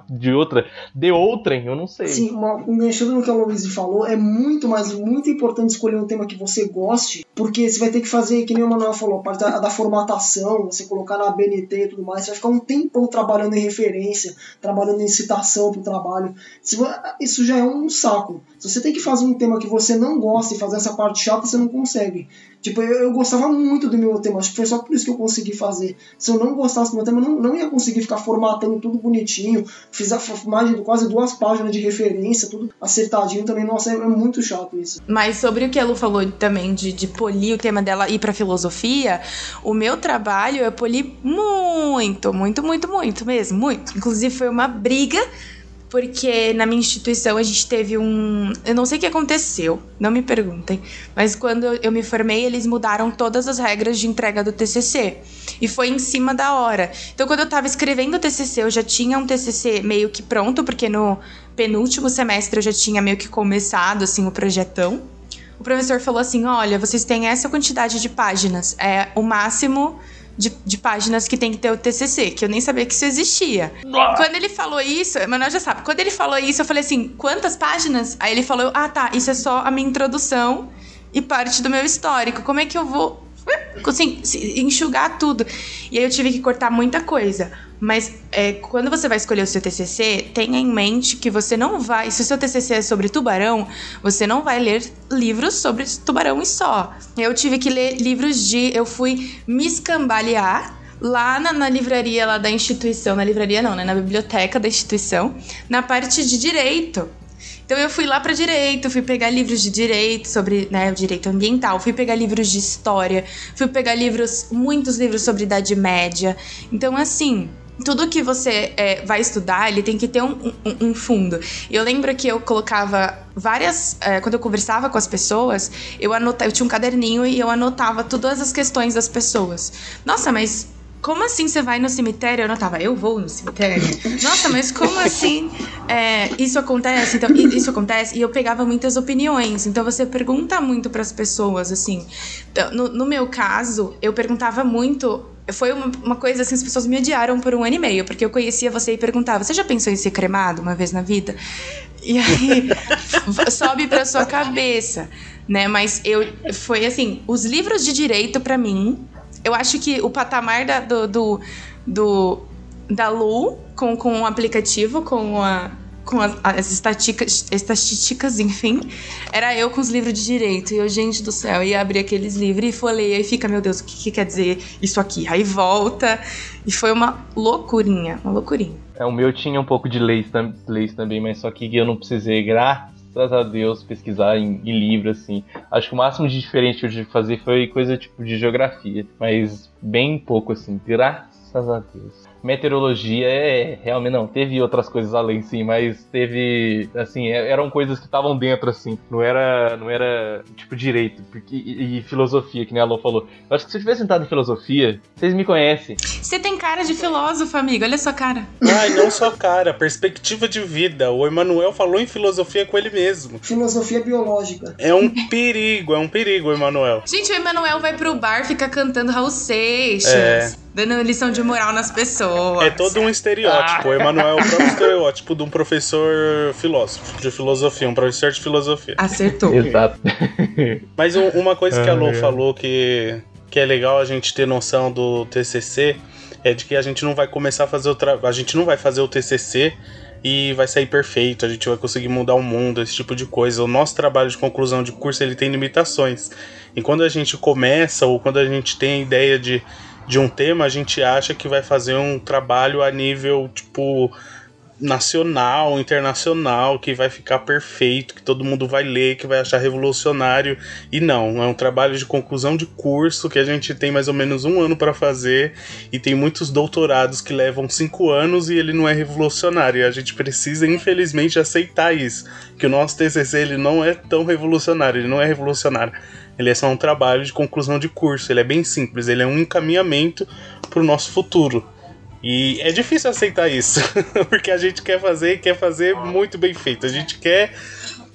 De outra. De outrem, eu não sei. Sim, uma, enganchando no que a Louise falou, é muito, mas muito importante escolher um tema que você goste, porque você vai ter que fazer, que nem o Manuel falou, a parte da, da formatação, você colocar na BNT e tudo mais, você vai ficar um tempão trabalhando em referência, trabalhando em citação pro trabalho. Isso já é um saco. Se você tem que fazer um tema que você não gosta e fazer essa parte chata, você não consegue. Tipo, eu, eu, gostava muito do meu tema, acho que foi só por isso que eu consegui fazer. Se eu não gostasse do meu tema, eu não, não ia conseguir ficar formatando tudo bonitinho. Fiz a imagem de quase duas páginas de referência, tudo acertadinho também. Nossa, é, é muito chato isso. Mas sobre o que a Lu falou também de, de polir o tema dela ir pra filosofia, o meu trabalho eu poli muito, muito, muito, muito mesmo, muito. Inclusive foi uma briga porque na minha instituição a gente teve um. Eu não sei o que aconteceu, não me perguntem, mas quando eu me formei, eles mudaram todas as regras de entrega do TCC. E foi em cima da hora. Então, quando eu tava escrevendo o TCC, eu já tinha um TCC meio que pronto, porque no penúltimo semestre eu já tinha meio que começado, assim, o projetão. O professor falou assim: olha, vocês têm essa quantidade de páginas, é o máximo de, de, páginas que tem que ter o TCC, que eu nem sabia que isso existia. Quando ele falou isso, Manuel já sabe, quando ele falou isso, eu falei assim: quantas páginas? Aí ele falou: ah, tá, isso é só a minha introdução e parte do meu histórico. Como é que eu vou assim, enxugar tudo? E aí eu tive que cortar muita coisa. Mas é, quando você vai escolher o seu TCC, tenha em mente que você não vai. Se o seu TCC é sobre tubarão, você não vai ler livros sobre tubarão e só. Eu tive que ler livros de. Eu fui me escambalear lá na, na, livraria lá da instituição, na livraria não, né, na biblioteca da instituição, na parte de direito. Então eu fui lá para direito, fui pegar livros de direito sobre, né, direito ambiental, fui pegar livros de história, fui pegar livros, muitos livros sobre Idade Média. Então assim, tudo que você é, vai estudar, ele tem que ter um, um, um, fundo. Eu lembro que eu colocava várias. É, quando eu conversava com as pessoas, eu anotava, eu tinha um caderninho e eu anotava todas as questões das pessoas. Nossa, mas como assim você vai no cemitério? Eu anotava, eu vou no cemitério. Nossa, mas como assim é, isso acontece? Então, isso acontece. E eu pegava muitas opiniões. Então você pergunta muito para as pessoas, assim. Então, no, no meu caso, eu perguntava muito foi uma, uma, coisa assim, as pessoas me odiaram por um ano e meio, porque eu conhecia você e perguntava: você já pensou em ser cremado uma vez na vida? E aí sobe pra sua cabeça, né? Mas eu foi assim, os livros de direito para mim, eu acho que o patamar da, do, do, do da Lu com, com o aplicativo, com a com as, as estatísticas, estatísticas, enfim, era eu com os livros de direito. E eu, gente do céu, ia abrir aqueles livros e folheia e fica, meu Deus, o que, que quer dizer isso aqui? Aí volta. E foi uma loucurinha, uma loucurinha. É, o meu tinha um pouco de leis, leis também, mas só que eu não precisei, graças a Deus, pesquisar em, em livro, assim. Acho que o máximo de diferente que eu tive que fazer foi coisa tipo de geografia, mas bem pouco, assim, graças a Deus meteorologia é realmente não teve outras coisas além sim mas teve assim é, eram coisas que estavam dentro assim não era não era tipo direito porque e, e, filosofia que nem a Lô falou. Eu acho que se eu tivesse sentado em filosofia vocês me conhecem. Você tem cara de filósofo amigo olha a sua cara. Ai não só cara perspectiva de vida. O Emanuel falou em filosofia com ele mesmo. Filosofia biológica. É um perigo é um perigo Emanuel gente o Emanuel vai pro bar fica cantando Raul Seixas. É dando lição de moral nas pessoas. É todo um estereótipo. Ah. O Emanuel é o próprio estereótipo de um professor filósofo, de filosofia, um professor de filosofia. Acertou. Exato. Mas um, uma coisa que a Lô falou que, que é legal a gente ter noção do TCC é de que a gente não vai começar a fazer o tra... a gente não vai fazer o TCC e vai sair perfeito, a gente vai conseguir mudar o mundo, esse tipo de coisa. O nosso trabalho de conclusão de curso ele tem limitações. E quando a gente começa ou quando a gente tem a ideia de de um tema, a gente acha que vai fazer um trabalho a nível, tipo, nacional, internacional, que vai ficar perfeito, que todo mundo vai ler, que vai achar revolucionário. E não, é um trabalho de conclusão de curso que a gente tem mais ou menos um ano para fazer e tem muitos doutorados que levam cinco anos e ele não é revolucionário. E a gente precisa, infelizmente, aceitar isso, que o nosso TCC ele não é tão revolucionário, ele não é revolucionário. Ele é só um trabalho de conclusão de curso, ele é bem simples, ele é um encaminhamento para o nosso futuro. E é difícil aceitar isso, porque a gente quer fazer e quer fazer muito bem feito. A gente quer.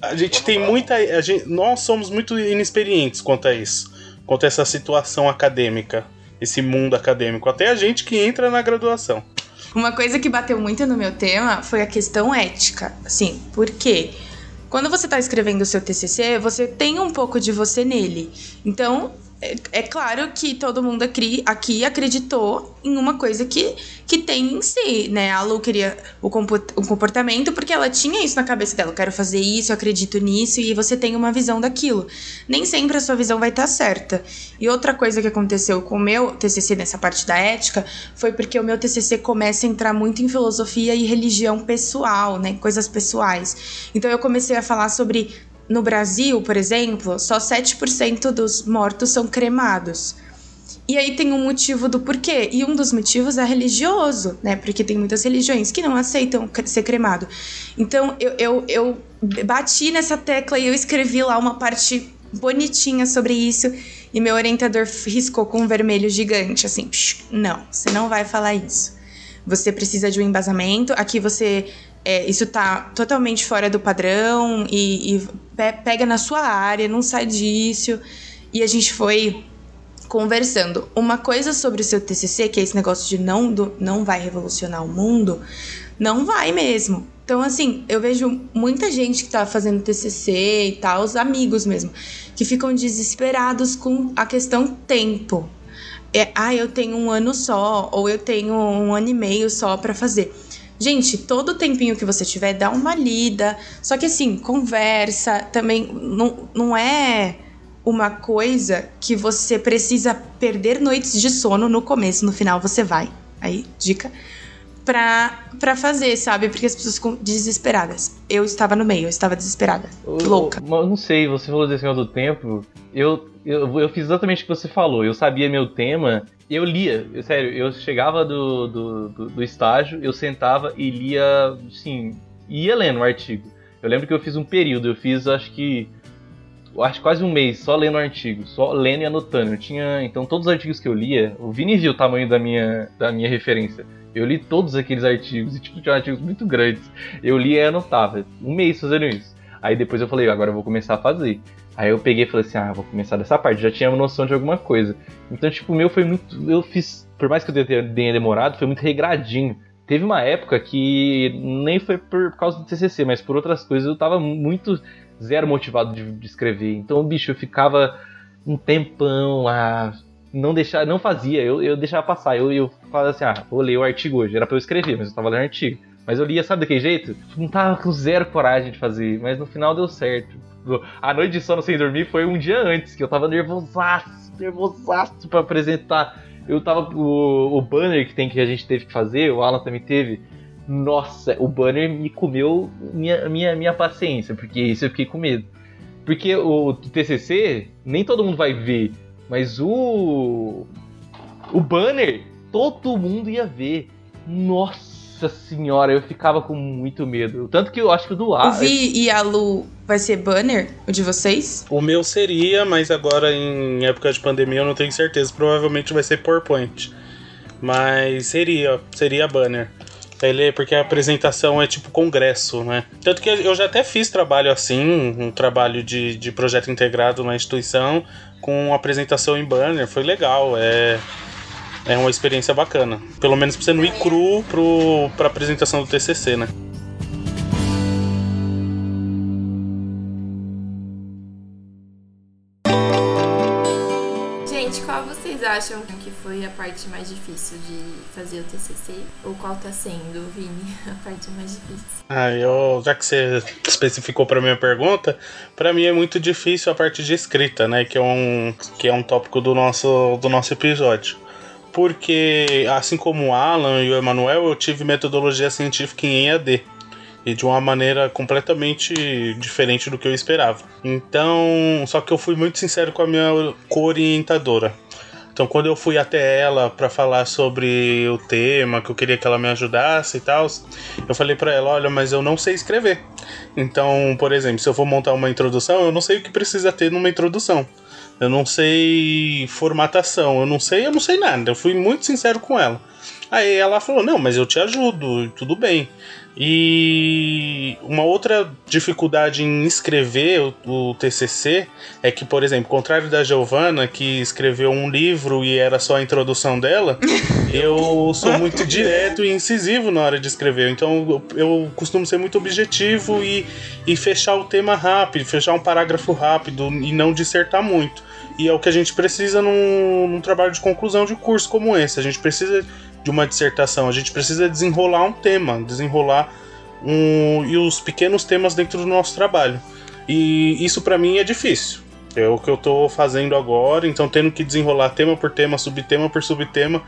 A gente tem muita. A gente, nós somos muito inexperientes quanto a isso, quanto a essa situação acadêmica, esse mundo acadêmico. Até a gente que entra na graduação. Uma coisa que bateu muito no meu tema foi a questão ética. Assim, por quê? Quando você está escrevendo o seu TCC, você tem um pouco de você nele. Então, é, é claro que todo mundo aqui, aqui acreditou em uma coisa que, que tem em si, né? A Lu queria o, o comportamento porque ela tinha isso na cabeça dela. Eu quero fazer isso, eu acredito nisso, e você tem uma visão daquilo. Nem sempre a sua visão vai estar certa. E outra coisa que aconteceu com o meu TCC nessa parte da ética foi porque o meu TCC começa a entrar muito em filosofia e religião pessoal, né? Coisas pessoais. Então eu comecei a falar sobre no Brasil, por exemplo, só 7% dos mortos são cremados. E aí tem um motivo do porquê. E um dos motivos é religioso, né? Porque tem muitas religiões que não aceitam ser cremado. Então eu, eu, eu bati nessa tecla e eu escrevi lá uma parte bonitinha sobre isso. E meu orientador riscou com um vermelho gigante, assim, não, você não vai falar isso. Você precisa de um embasamento. Aqui você é, isso tá totalmente fora do padrão e, e pega na sua área, não sai disso. E a gente foi conversando. Uma coisa sobre o seu TCC, que é esse negócio de não, do, não vai revolucionar o mundo, não vai mesmo. Então, assim, eu vejo muita gente que tá fazendo TCC e tal, os amigos mesmo, que ficam desesperados com a questão tempo. É, ah, eu tenho um ano só, ou eu tenho um ano e meio só para fazer. Gente, todo o tempinho que você tiver, dá uma lida. Só que assim, conversa também. Não, não é uma coisa que você precisa perder noites de sono no começo, no final você vai. Aí, dica. Pra, pra fazer, sabe? Porque as pessoas ficam desesperadas. Eu estava no meio, eu estava desesperada. Eu, louca. Eu, não sei, você falou desse negócio do tempo. Eu, eu, eu fiz exatamente o que você falou. Eu sabia meu tema eu lia, eu, sério, eu chegava do, do, do, do, estágio, eu sentava e lia, assim, ia lendo o artigo. Eu lembro que eu fiz um período, eu fiz acho que. Acho quase um mês só lendo artigo, só lendo e anotando. Eu tinha. Então todos os artigos que eu lia, o Vini viu o tamanho da minha, da minha referência. Eu li todos aqueles artigos, e tipo, tinha artigos muito grandes. Eu lia e anotava. Um mês fazendo isso. Aí depois eu falei, agora eu vou começar a fazer. Aí eu peguei e falei assim, ah, vou começar dessa parte, já tinha uma noção de alguma coisa. Então, tipo, o meu foi muito. Eu fiz. Por mais que eu tenha demorado, foi muito regradinho. Teve uma época que nem foi por causa do TCC, mas por outras coisas eu tava muito zero motivado de, de escrever. Então, bicho, eu ficava um tempão lá, não deixar, não fazia, eu, eu deixava passar. Eu, eu falava assim, ah, vou ler o artigo hoje. Era pra eu escrever, mas eu tava lendo artigo. Mas eu lia, sabe daquele jeito? Não tava com zero coragem de fazer, mas no final deu certo. A noite de sono sem dormir foi um dia antes, que eu tava nervosaço, nervosaço pra apresentar. Eu tava. O, o banner que tem que a gente teve que fazer, o Alan também teve. Nossa, o banner me comeu minha, minha, minha paciência, porque isso eu fiquei com medo. Porque o TCC, nem todo mundo vai ver, mas o. O banner, todo mundo ia ver. Nossa nossa senhora, eu ficava com muito medo. Tanto que eu acho que o do ar. O Vi e a Lu vai ser banner, o de vocês? O meu seria, mas agora em época de pandemia eu não tenho certeza. Provavelmente vai ser PowerPoint. Mas seria, seria banner. Ele, é porque a apresentação é tipo congresso, né? Tanto que eu já até fiz trabalho assim, um trabalho de, de projeto integrado na instituição, com apresentação em banner, foi legal. É, é uma experiência bacana. Pelo menos pra você não ir cru pro, pra apresentação do TCC, né? Gente, qual vocês acham que foi a parte mais difícil de fazer o TCC? Ou qual tá sendo, Vini, a parte mais difícil? Ah, eu, já que você especificou para minha pergunta, para mim é muito difícil a parte de escrita, né, que é um que é um tópico do nosso do nosso episódio porque, assim como o Alan e o Emanuel, eu tive metodologia científica em EAD. E de uma maneira completamente diferente do que eu esperava. Então, só que eu fui muito sincero com a minha co-orientadora. Então, quando eu fui até ela para falar sobre o tema, que eu queria que ela me ajudasse e tal, eu falei para ela: olha, mas eu não sei escrever. Então, por exemplo, se eu for montar uma introdução, eu não sei o que precisa ter numa introdução. Eu não sei formatação, eu não sei, eu não sei nada. Eu fui muito sincero com ela. Aí ela falou: "Não, mas eu te ajudo, tudo bem". E uma outra dificuldade em escrever o, o, TCC é que, por exemplo, contrário da Giovana, que escreveu um livro e era só a introdução dela, eu sou muito direto e incisivo na hora de escrever. Então eu, eu costumo ser muito objetivo e, e fechar o tema rápido, fechar um parágrafo rápido e não dissertar muito. E é o que a gente precisa num, num trabalho de conclusão de curso como esse. A gente precisa de uma dissertação. A gente precisa desenrolar um tema, desenrolar um, e os pequenos temas dentro do nosso trabalho. E isso para mim é difícil. É o que eu tô fazendo agora, então tendo que desenrolar tema por tema, subtema por subtema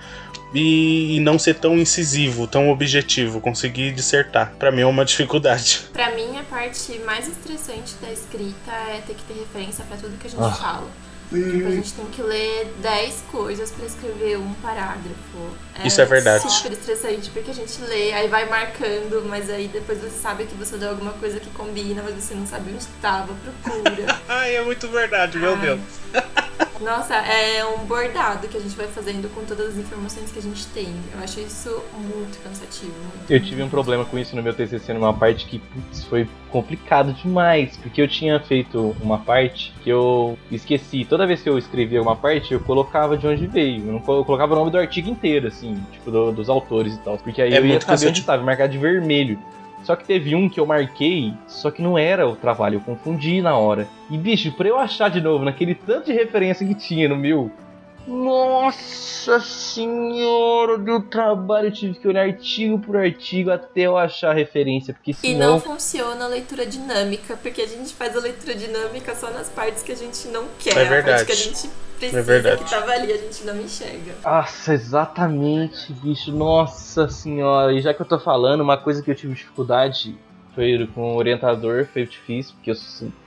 e, e não ser tão incisivo, tão objetivo, conseguir dissertar. Para mim é uma dificuldade. Para mim a parte mais estressante da escrita é ter que ter referência para tudo que a gente ah. fala. Tipo, a gente tem que ler 10 coisas para escrever um parágrafo. É Isso é verdade. super estressante, porque a gente lê, aí vai marcando, mas aí depois você sabe que você deu alguma coisa que combina, mas você não sabe onde estava, procura. Ai, é muito verdade, meu Ai. Deus. Nossa, é um bordado que a gente vai fazendo com todas as informações que a gente tem. Eu acho isso muito cansativo. Muito. Eu tive um problema com isso no meu TCC, numa parte que putz, foi complicado demais, porque eu tinha feito uma parte que eu esqueci. Toda vez que eu escrevia uma parte, eu colocava de onde veio. Eu, não, eu colocava o nome do artigo inteiro, assim, tipo, do, dos autores e tal. Porque aí é eu ia saber onde estava, marcado de vermelho. Só que teve um que eu marquei, só que não era o trabalho, eu confundi na hora. E bicho, pra eu achar de novo naquele tanto de referência que tinha no meu, nossa senhora, deu trabalho, eu tive que olhar artigo por artigo até eu achar a referência, porque senão... E não funciona a leitura dinâmica, porque a gente faz a leitura dinâmica só nas partes que a gente não quer. É verdade. A parte que a gente precisa, é verdade. que tava ali, a gente não enxerga. Nossa, exatamente, bicho, nossa senhora. E já que eu tô falando, uma coisa que eu tive dificuldade foi com o orientador, foi difícil, porque eu,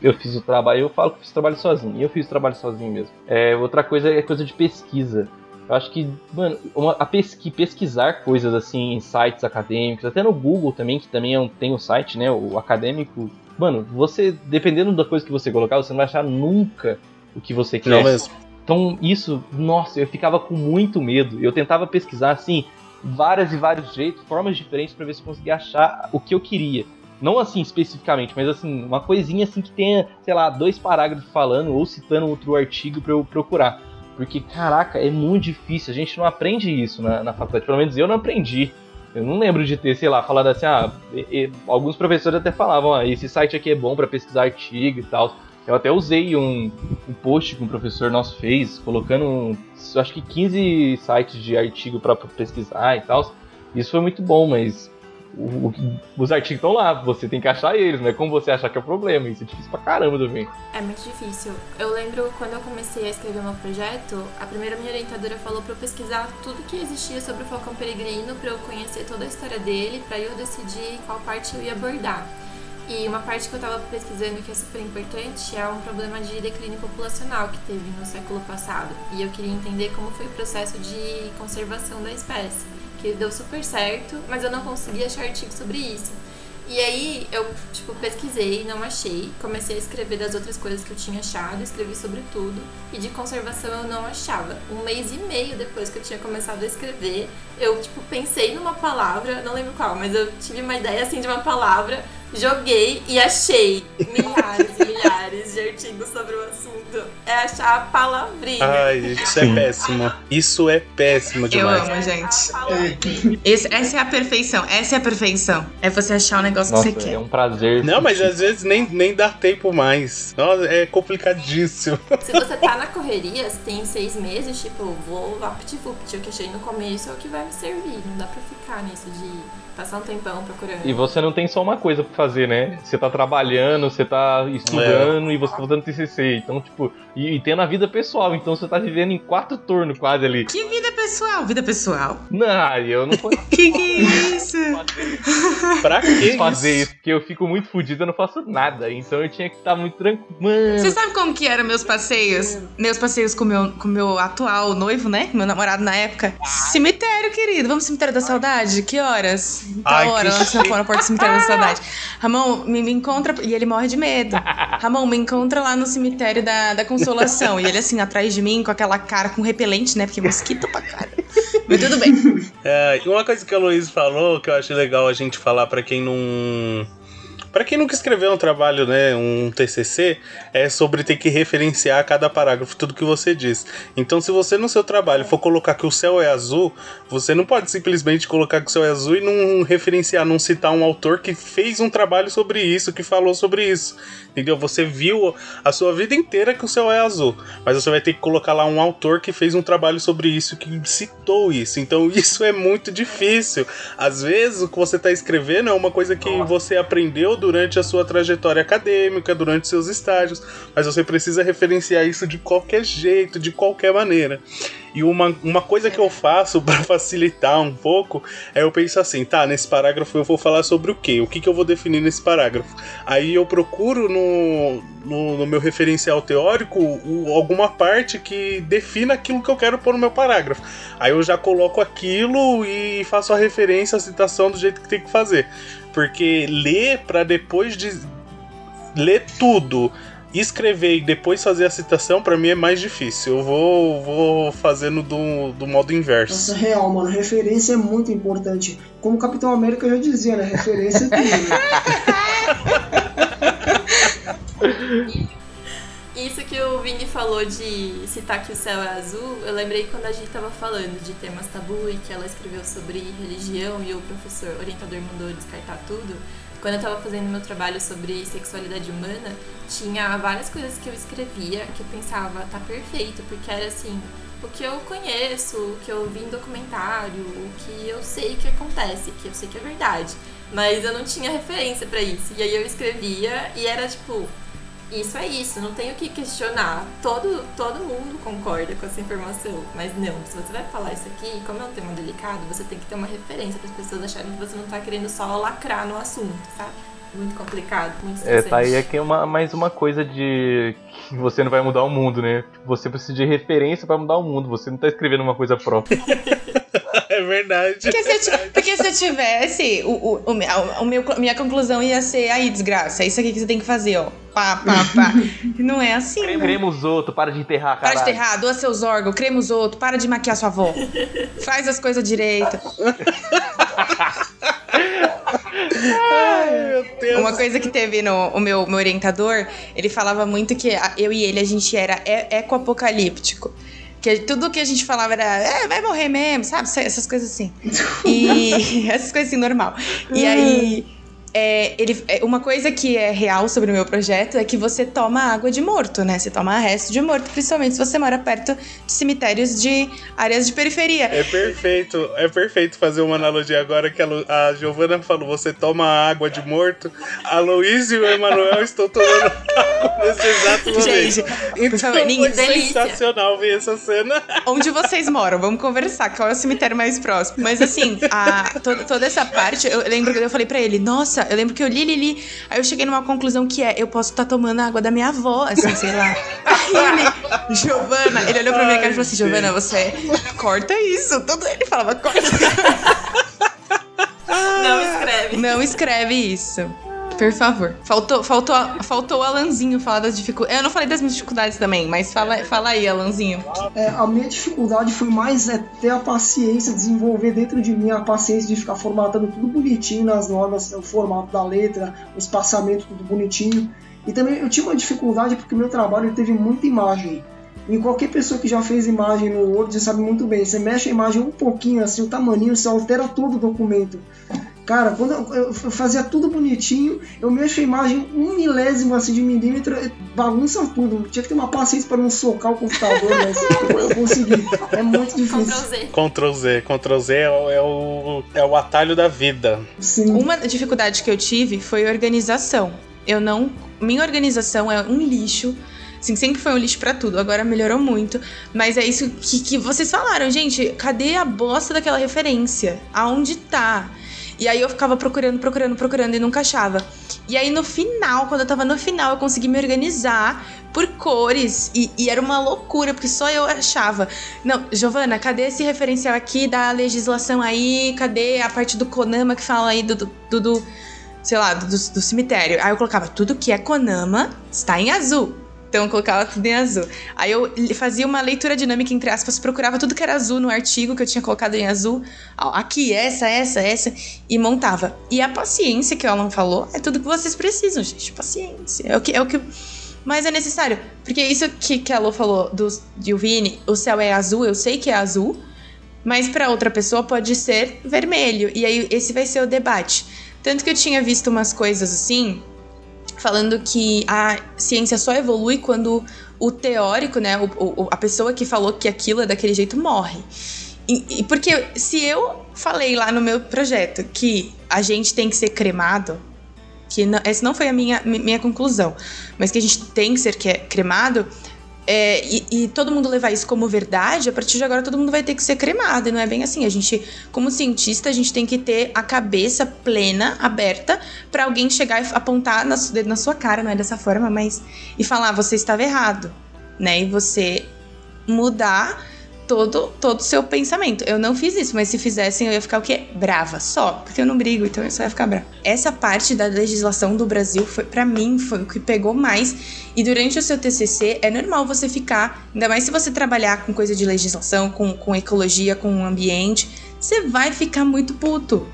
eu fiz o trabalho, eu falo que fiz o trabalho sozinho, e eu fiz o trabalho sozinho mesmo. É, outra coisa é coisa de pesquisa. Eu acho que, mano, uma, a pesqui, pesquisar coisas assim em sites acadêmicos, até no Google também, que também é um, tem o um site, né, o acadêmico. Mano, você, dependendo da coisa que você colocar, você não vai achar nunca o que você quer. Não mesmo. Então, isso, nossa, eu ficava com muito medo. Eu tentava pesquisar, assim, várias e vários jeitos, formas diferentes para ver se eu conseguia achar o que eu queria. Não assim especificamente, mas assim, uma coisinha assim que tenha, sei lá, dois parágrafos falando ou citando outro artigo para eu procurar. Porque, caraca, é muito difícil. A gente não aprende isso na, na faculdade. Pelo menos eu não aprendi. Eu não lembro de ter, sei lá, falado assim, ah, e, e, alguns professores até falavam, ah, esse site aqui é bom para pesquisar artigo e tal. Eu até usei um, um post que um professor nosso fez, colocando, acho que 15 sites de artigo para pesquisar e tal. Isso foi muito bom, mas o, os artigos estão lá, você tem que achar eles, não é como você achar que é o problema. Isso é difícil pra caramba também. É muito difícil. Eu lembro quando eu comecei a escrever meu projeto, a primeira minha orientadora falou para eu pesquisar tudo que existia sobre o Falcão Peregrino, para eu conhecer toda a história dele, para eu decidir qual parte eu ia abordar. E uma parte que eu estava pesquisando que é super importante é um problema de declínio populacional que teve no século passado. E eu queria entender como foi o processo de conservação da espécie que deu super certo, mas eu não consegui achar artigo sobre isso. E aí eu, tipo, pesquisei, não achei, comecei a escrever das outras coisas que eu tinha achado, escrevi sobre tudo, e de conservação eu não achava. Um mês e meio depois que eu tinha começado a escrever, eu, tipo, pensei numa palavra, não lembro qual, mas eu tive uma ideia, assim, de uma palavra, joguei e achei milhares e milhares de artigos sobre o assunto. É achar a palavrinha. Ai, isso é péssimo. Isso é péssimo demais. Eu amo, gente. Esse, essa é a perfeição. Essa é a perfeição. É você achar o negócio Nossa, que você é quer. É um prazer. Não, mas às vezes nem, nem dá tempo mais. Nossa, é complicadíssimo. Se você tá na correria, você tem seis meses, tipo, vou vapt-vupt. O que achei no começo é o que vai me servir. Não dá pra ficar nisso de Passar um tempão procurando. E você não tem só uma coisa pra fazer, né? Você tá trabalhando, você tá estudando é. e você tá fazendo TCC. Então, tipo, e, e tendo a vida pessoal. Então você tá vivendo em quatro turnos quase ali. Que vida pessoal? vida pessoal. Não, eu não posso Que que é isso? Pra que fazer isso? porque eu fico muito fudido, eu não faço nada. Então eu tinha que estar muito tranquilo. Mano, Você sabe como que eram meus passeios? Meus passeios com meu, com meu atual noivo, né? Meu namorado na época. Cemitério, querido. Vamos cemitério da saudade? Que horas? Tá Ai, hora, na fora, na porta do cemitério da saudade. Ramon, me, me encontra. E ele morre de medo. Ramon, me encontra lá no cemitério da, da consolação. E ele assim, atrás de mim, com aquela cara com repelente, né? Porque mosquito pra cara. Mas tudo bem. É, uma coisa que a Luiz falou que eu acho legal a gente falar pra quem não. Pra quem nunca escreveu um trabalho, né, um TCC, é sobre ter que referenciar cada parágrafo, tudo que você diz. Então, se você no seu trabalho for colocar que o céu é azul, você não pode simplesmente colocar que o céu é azul e não referenciar, não citar um autor que fez um trabalho sobre isso, que falou sobre isso. Entendeu? Você viu a sua vida inteira que o céu é azul, mas você vai ter que colocar lá um autor que fez um trabalho sobre isso, que citou isso. Então, isso é muito difícil. Às vezes, o que você está escrevendo é uma coisa que você aprendeu durante a sua trajetória acadêmica, durante seus estágios, mas você precisa referenciar isso de qualquer jeito, de qualquer maneira. E uma, uma coisa que eu faço para facilitar um pouco é eu penso assim, tá, nesse parágrafo eu vou falar sobre o quê? O que, que eu vou definir nesse parágrafo? Aí eu procuro no, no, no meu referencial teórico o- alguma parte que defina aquilo que eu quero pôr no meu parágrafo. Aí eu já coloco aquilo e faço a referência, a citação do jeito que tem que fazer. Porque ler para depois de ler tudo, escrever e depois fazer a citação, pra mim é mais difícil. Eu vou, vou fazendo do, do modo inverso. Nossa, real, mano. Referência é muito importante. Como o Capitão América já dizia, né? Referência é tudo. Que o Vini falou de citar que o céu é azul, eu lembrei quando a gente tava falando de temas tabu e que ela escreveu sobre religião e o professor orientador mandou descartar tudo. Quando eu tava fazendo meu trabalho sobre sexualidade humana, tinha várias coisas que eu escrevia que eu pensava, tá perfeito, porque era assim, o que eu conheço, o que eu vi em documentário, o que eu sei que acontece, que eu sei que é verdade. Mas eu não tinha referência pra isso. E aí eu escrevia e era tipo, isso é isso, não tenho o que questionar. Todo, todo mundo concorda com essa informação. Mas não, se você vai falar isso aqui, como é um tema delicado, você tem que ter uma referência para as pessoas acharem que você não tá querendo só lacrar no assunto, sabe? Muito complicado, muito É, tá aí aqui uma, mais uma coisa de que você não vai mudar o mundo, né? Você precisa de referência pra mudar o mundo. Você não tá escrevendo uma coisa própria. É verdade. Porque se, eu porque se eu tivesse, o, o, o, meu- o meu, minha conclusão ia ser aí, desgraça, é isso aqui que você tem que fazer, ó. Pá, pá, pá. Não é assim. né? Crema os outros, para de enterrar, Para cara. de enterrar, doa seus órgãos, crema os outros, para de maquiar sua avó. Faz as coisas direito. Ai, meu Deus. Uma coisa que teve no o meu, meu orientador, ele falava muito que a- eu e ele, a gente era ecoapocalíptico. Que tudo que a gente falava era, é, vai morrer mesmo, sabe? Essas coisas assim. E essas coisas assim, normal. E aí, é, ele, é, uma coisa que é real sobre o meu projeto é que você toma água de morto, né? Você toma resto de morto, principalmente se você mora perto de cemitérios de áreas de periferia. É perfeito, é perfeito fazer uma analogia agora que a, Lu- a Giovana falou, você toma água de morto, a Luiz e o Emanuel estão tomando água nesse exato momento. Gente, Então foi sensacional ver essa cena. Onde vocês moram? Vamos conversar. Qual é o cemitério mais próximo? Mas assim, a, to- toda essa parte, eu lembro que eu falei pra ele, nossa, eu lembro que eu li, li, li. Aí eu cheguei numa conclusão que é, eu posso estar tomando a água da minha avó, assim, sei lá. Aí ele, Giovana, ele olhou pra minha cara e falou assim, Giovana, você corta isso. Tudo ele falava, corta. Não escreve. Não escreve isso. Por favor. Faltou, faltou, faltou o Alanzinho falar das dificuldades. Eu não falei das minhas dificuldades também, mas fala, fala aí, Alanzinho. É, a minha dificuldade foi mais é, ter a paciência, desenvolver dentro de mim a paciência de ficar formatando tudo bonitinho nas normas, o formato da letra, o espaçamento tudo bonitinho. E também eu tinha uma dificuldade porque meu trabalho teve muita imagem. E qualquer pessoa que já fez imagem no Word já sabe muito bem. Você mexe a imagem um pouquinho, assim, o tamaninho, você altera todo o documento. Cara, quando eu, fazia tudo bonitinho, eu mexo a imagem um milésimo assim de milímetro, bagunça tudo. Tinha que ter uma paciência para não socar o computador, mas eu consegui. É muito Ctrl difícil. Z. Ctrl Z, Ctrl Z é o, é o, é o atalho da vida. Sim. Uma dificuldade que eu tive foi organização. Eu não. Minha organização é um lixo. Assim, sempre foi um lixo para tudo, agora melhorou muito. Mas é isso que, que vocês falaram, gente. Cadê a bosta daquela referência? Aonde tá? E aí eu ficava procurando, procurando, procurando e nunca achava. E aí no final, quando eu tava no final, eu consegui me organizar por cores. E, e era uma loucura, porque só eu achava. Não, Giovana, cadê esse referencial aqui da legislação aí? Cadê a parte do Konama que fala aí do, do, do sei lá, do, do cemitério? Aí eu colocava tudo que é Konama está em azul. Então colocava tudo em azul. Aí eu fazia uma leitura dinâmica, entre aspas, procurava tudo que era azul no artigo que eu tinha colocado em azul. Aqui, essa, essa, essa. E montava. E a paciência que o Alan falou é tudo que vocês precisam, gente. Paciência. É o que, é o que mais é necessário. Porque isso que, que a Lu falou do, de Vini, o céu é azul, eu sei que é azul. Mas para outra pessoa pode ser vermelho. E aí esse vai ser o debate. Tanto que eu tinha visto umas coisas assim falando que a ciência só evolui quando o teórico, né, o, o, a pessoa que falou que aquilo é daquele jeito morre. E, e, porque se eu falei lá no meu projeto que a gente tem que ser cremado, que não, essa não foi a minha, minha conclusão, mas que a gente tem que ser cremado, é, e, e, todo mundo levar isso como verdade, a partir de agora todo mundo vai ter que ser cremado. E não é bem assim. A gente, como cientista, a gente tem que ter a cabeça plena, aberta, para alguém chegar e apontar na, na sua cara, não é dessa forma, mas. e falar, você estava errado. Né? E você mudar todo todo seu pensamento. Eu não fiz isso, mas se fizessem eu ia ficar o quê? Brava, só, porque eu não brigo, então eu só ia ficar brava. Essa parte da legislação do Brasil foi para mim foi o que pegou mais. E durante o seu TCC é normal você ficar, ainda mais se você trabalhar com coisa de legislação, com, com ecologia, com o ambiente, você vai ficar muito puto.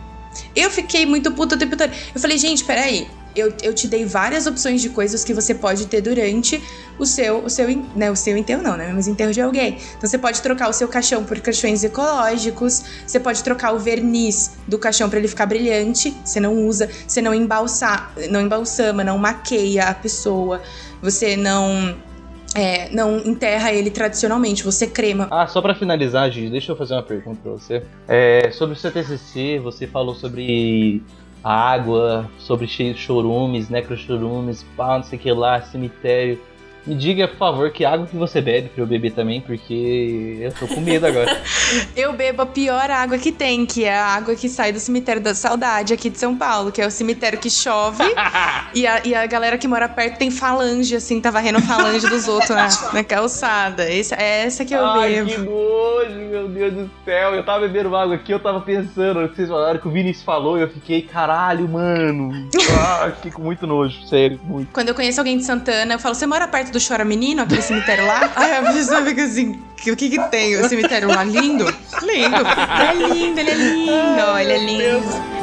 Eu fiquei muito puto o tempo todo. Eu falei, gente, peraí, eu, eu te dei várias opções de coisas que você pode ter durante o seu, o seu, né, o seu enterro não, né, mas enterro de alguém. Então você pode trocar o seu caixão por caixões ecológicos, você pode trocar o verniz do caixão para ele ficar brilhante, você não usa, você não embalsa, não embalsama, não maqueia a pessoa, você não é, não enterra ele tradicionalmente, você crema. Ah, só para finalizar, gente, deixa eu fazer uma pergunta para você. É, sobre o seu TCC, você falou sobre água, sobre chorumes, necrochorumes, pá, não sei o que lá, cemitério. Me diga, por favor, que água que você bebe pra eu beber também, porque eu tô com medo agora. eu bebo a pior água que tem, que é a água que sai do cemitério da saudade aqui de São Paulo, que é o cemitério que chove e, a, e a galera que mora perto tem falange, assim, tá varrendo falange dos outros na, na calçada. Esse, é essa que eu Ai, bebo. que nojo, meu Deus do céu. Eu tava bebendo água aqui, eu tava pensando, vocês falaram que o Vinícius falou, e eu fiquei, caralho, mano. Ah, fiquei com muito nojo, sério, muito. Quando eu conheço alguém de Santana, eu falo, você mora perto perto do Chora Menino, aquele cemitério lá. Aí a pessoa fica assim, o que que tem? O cemitério lá lindo? Lindo. É lindo, ele é lindo, ele é lindo.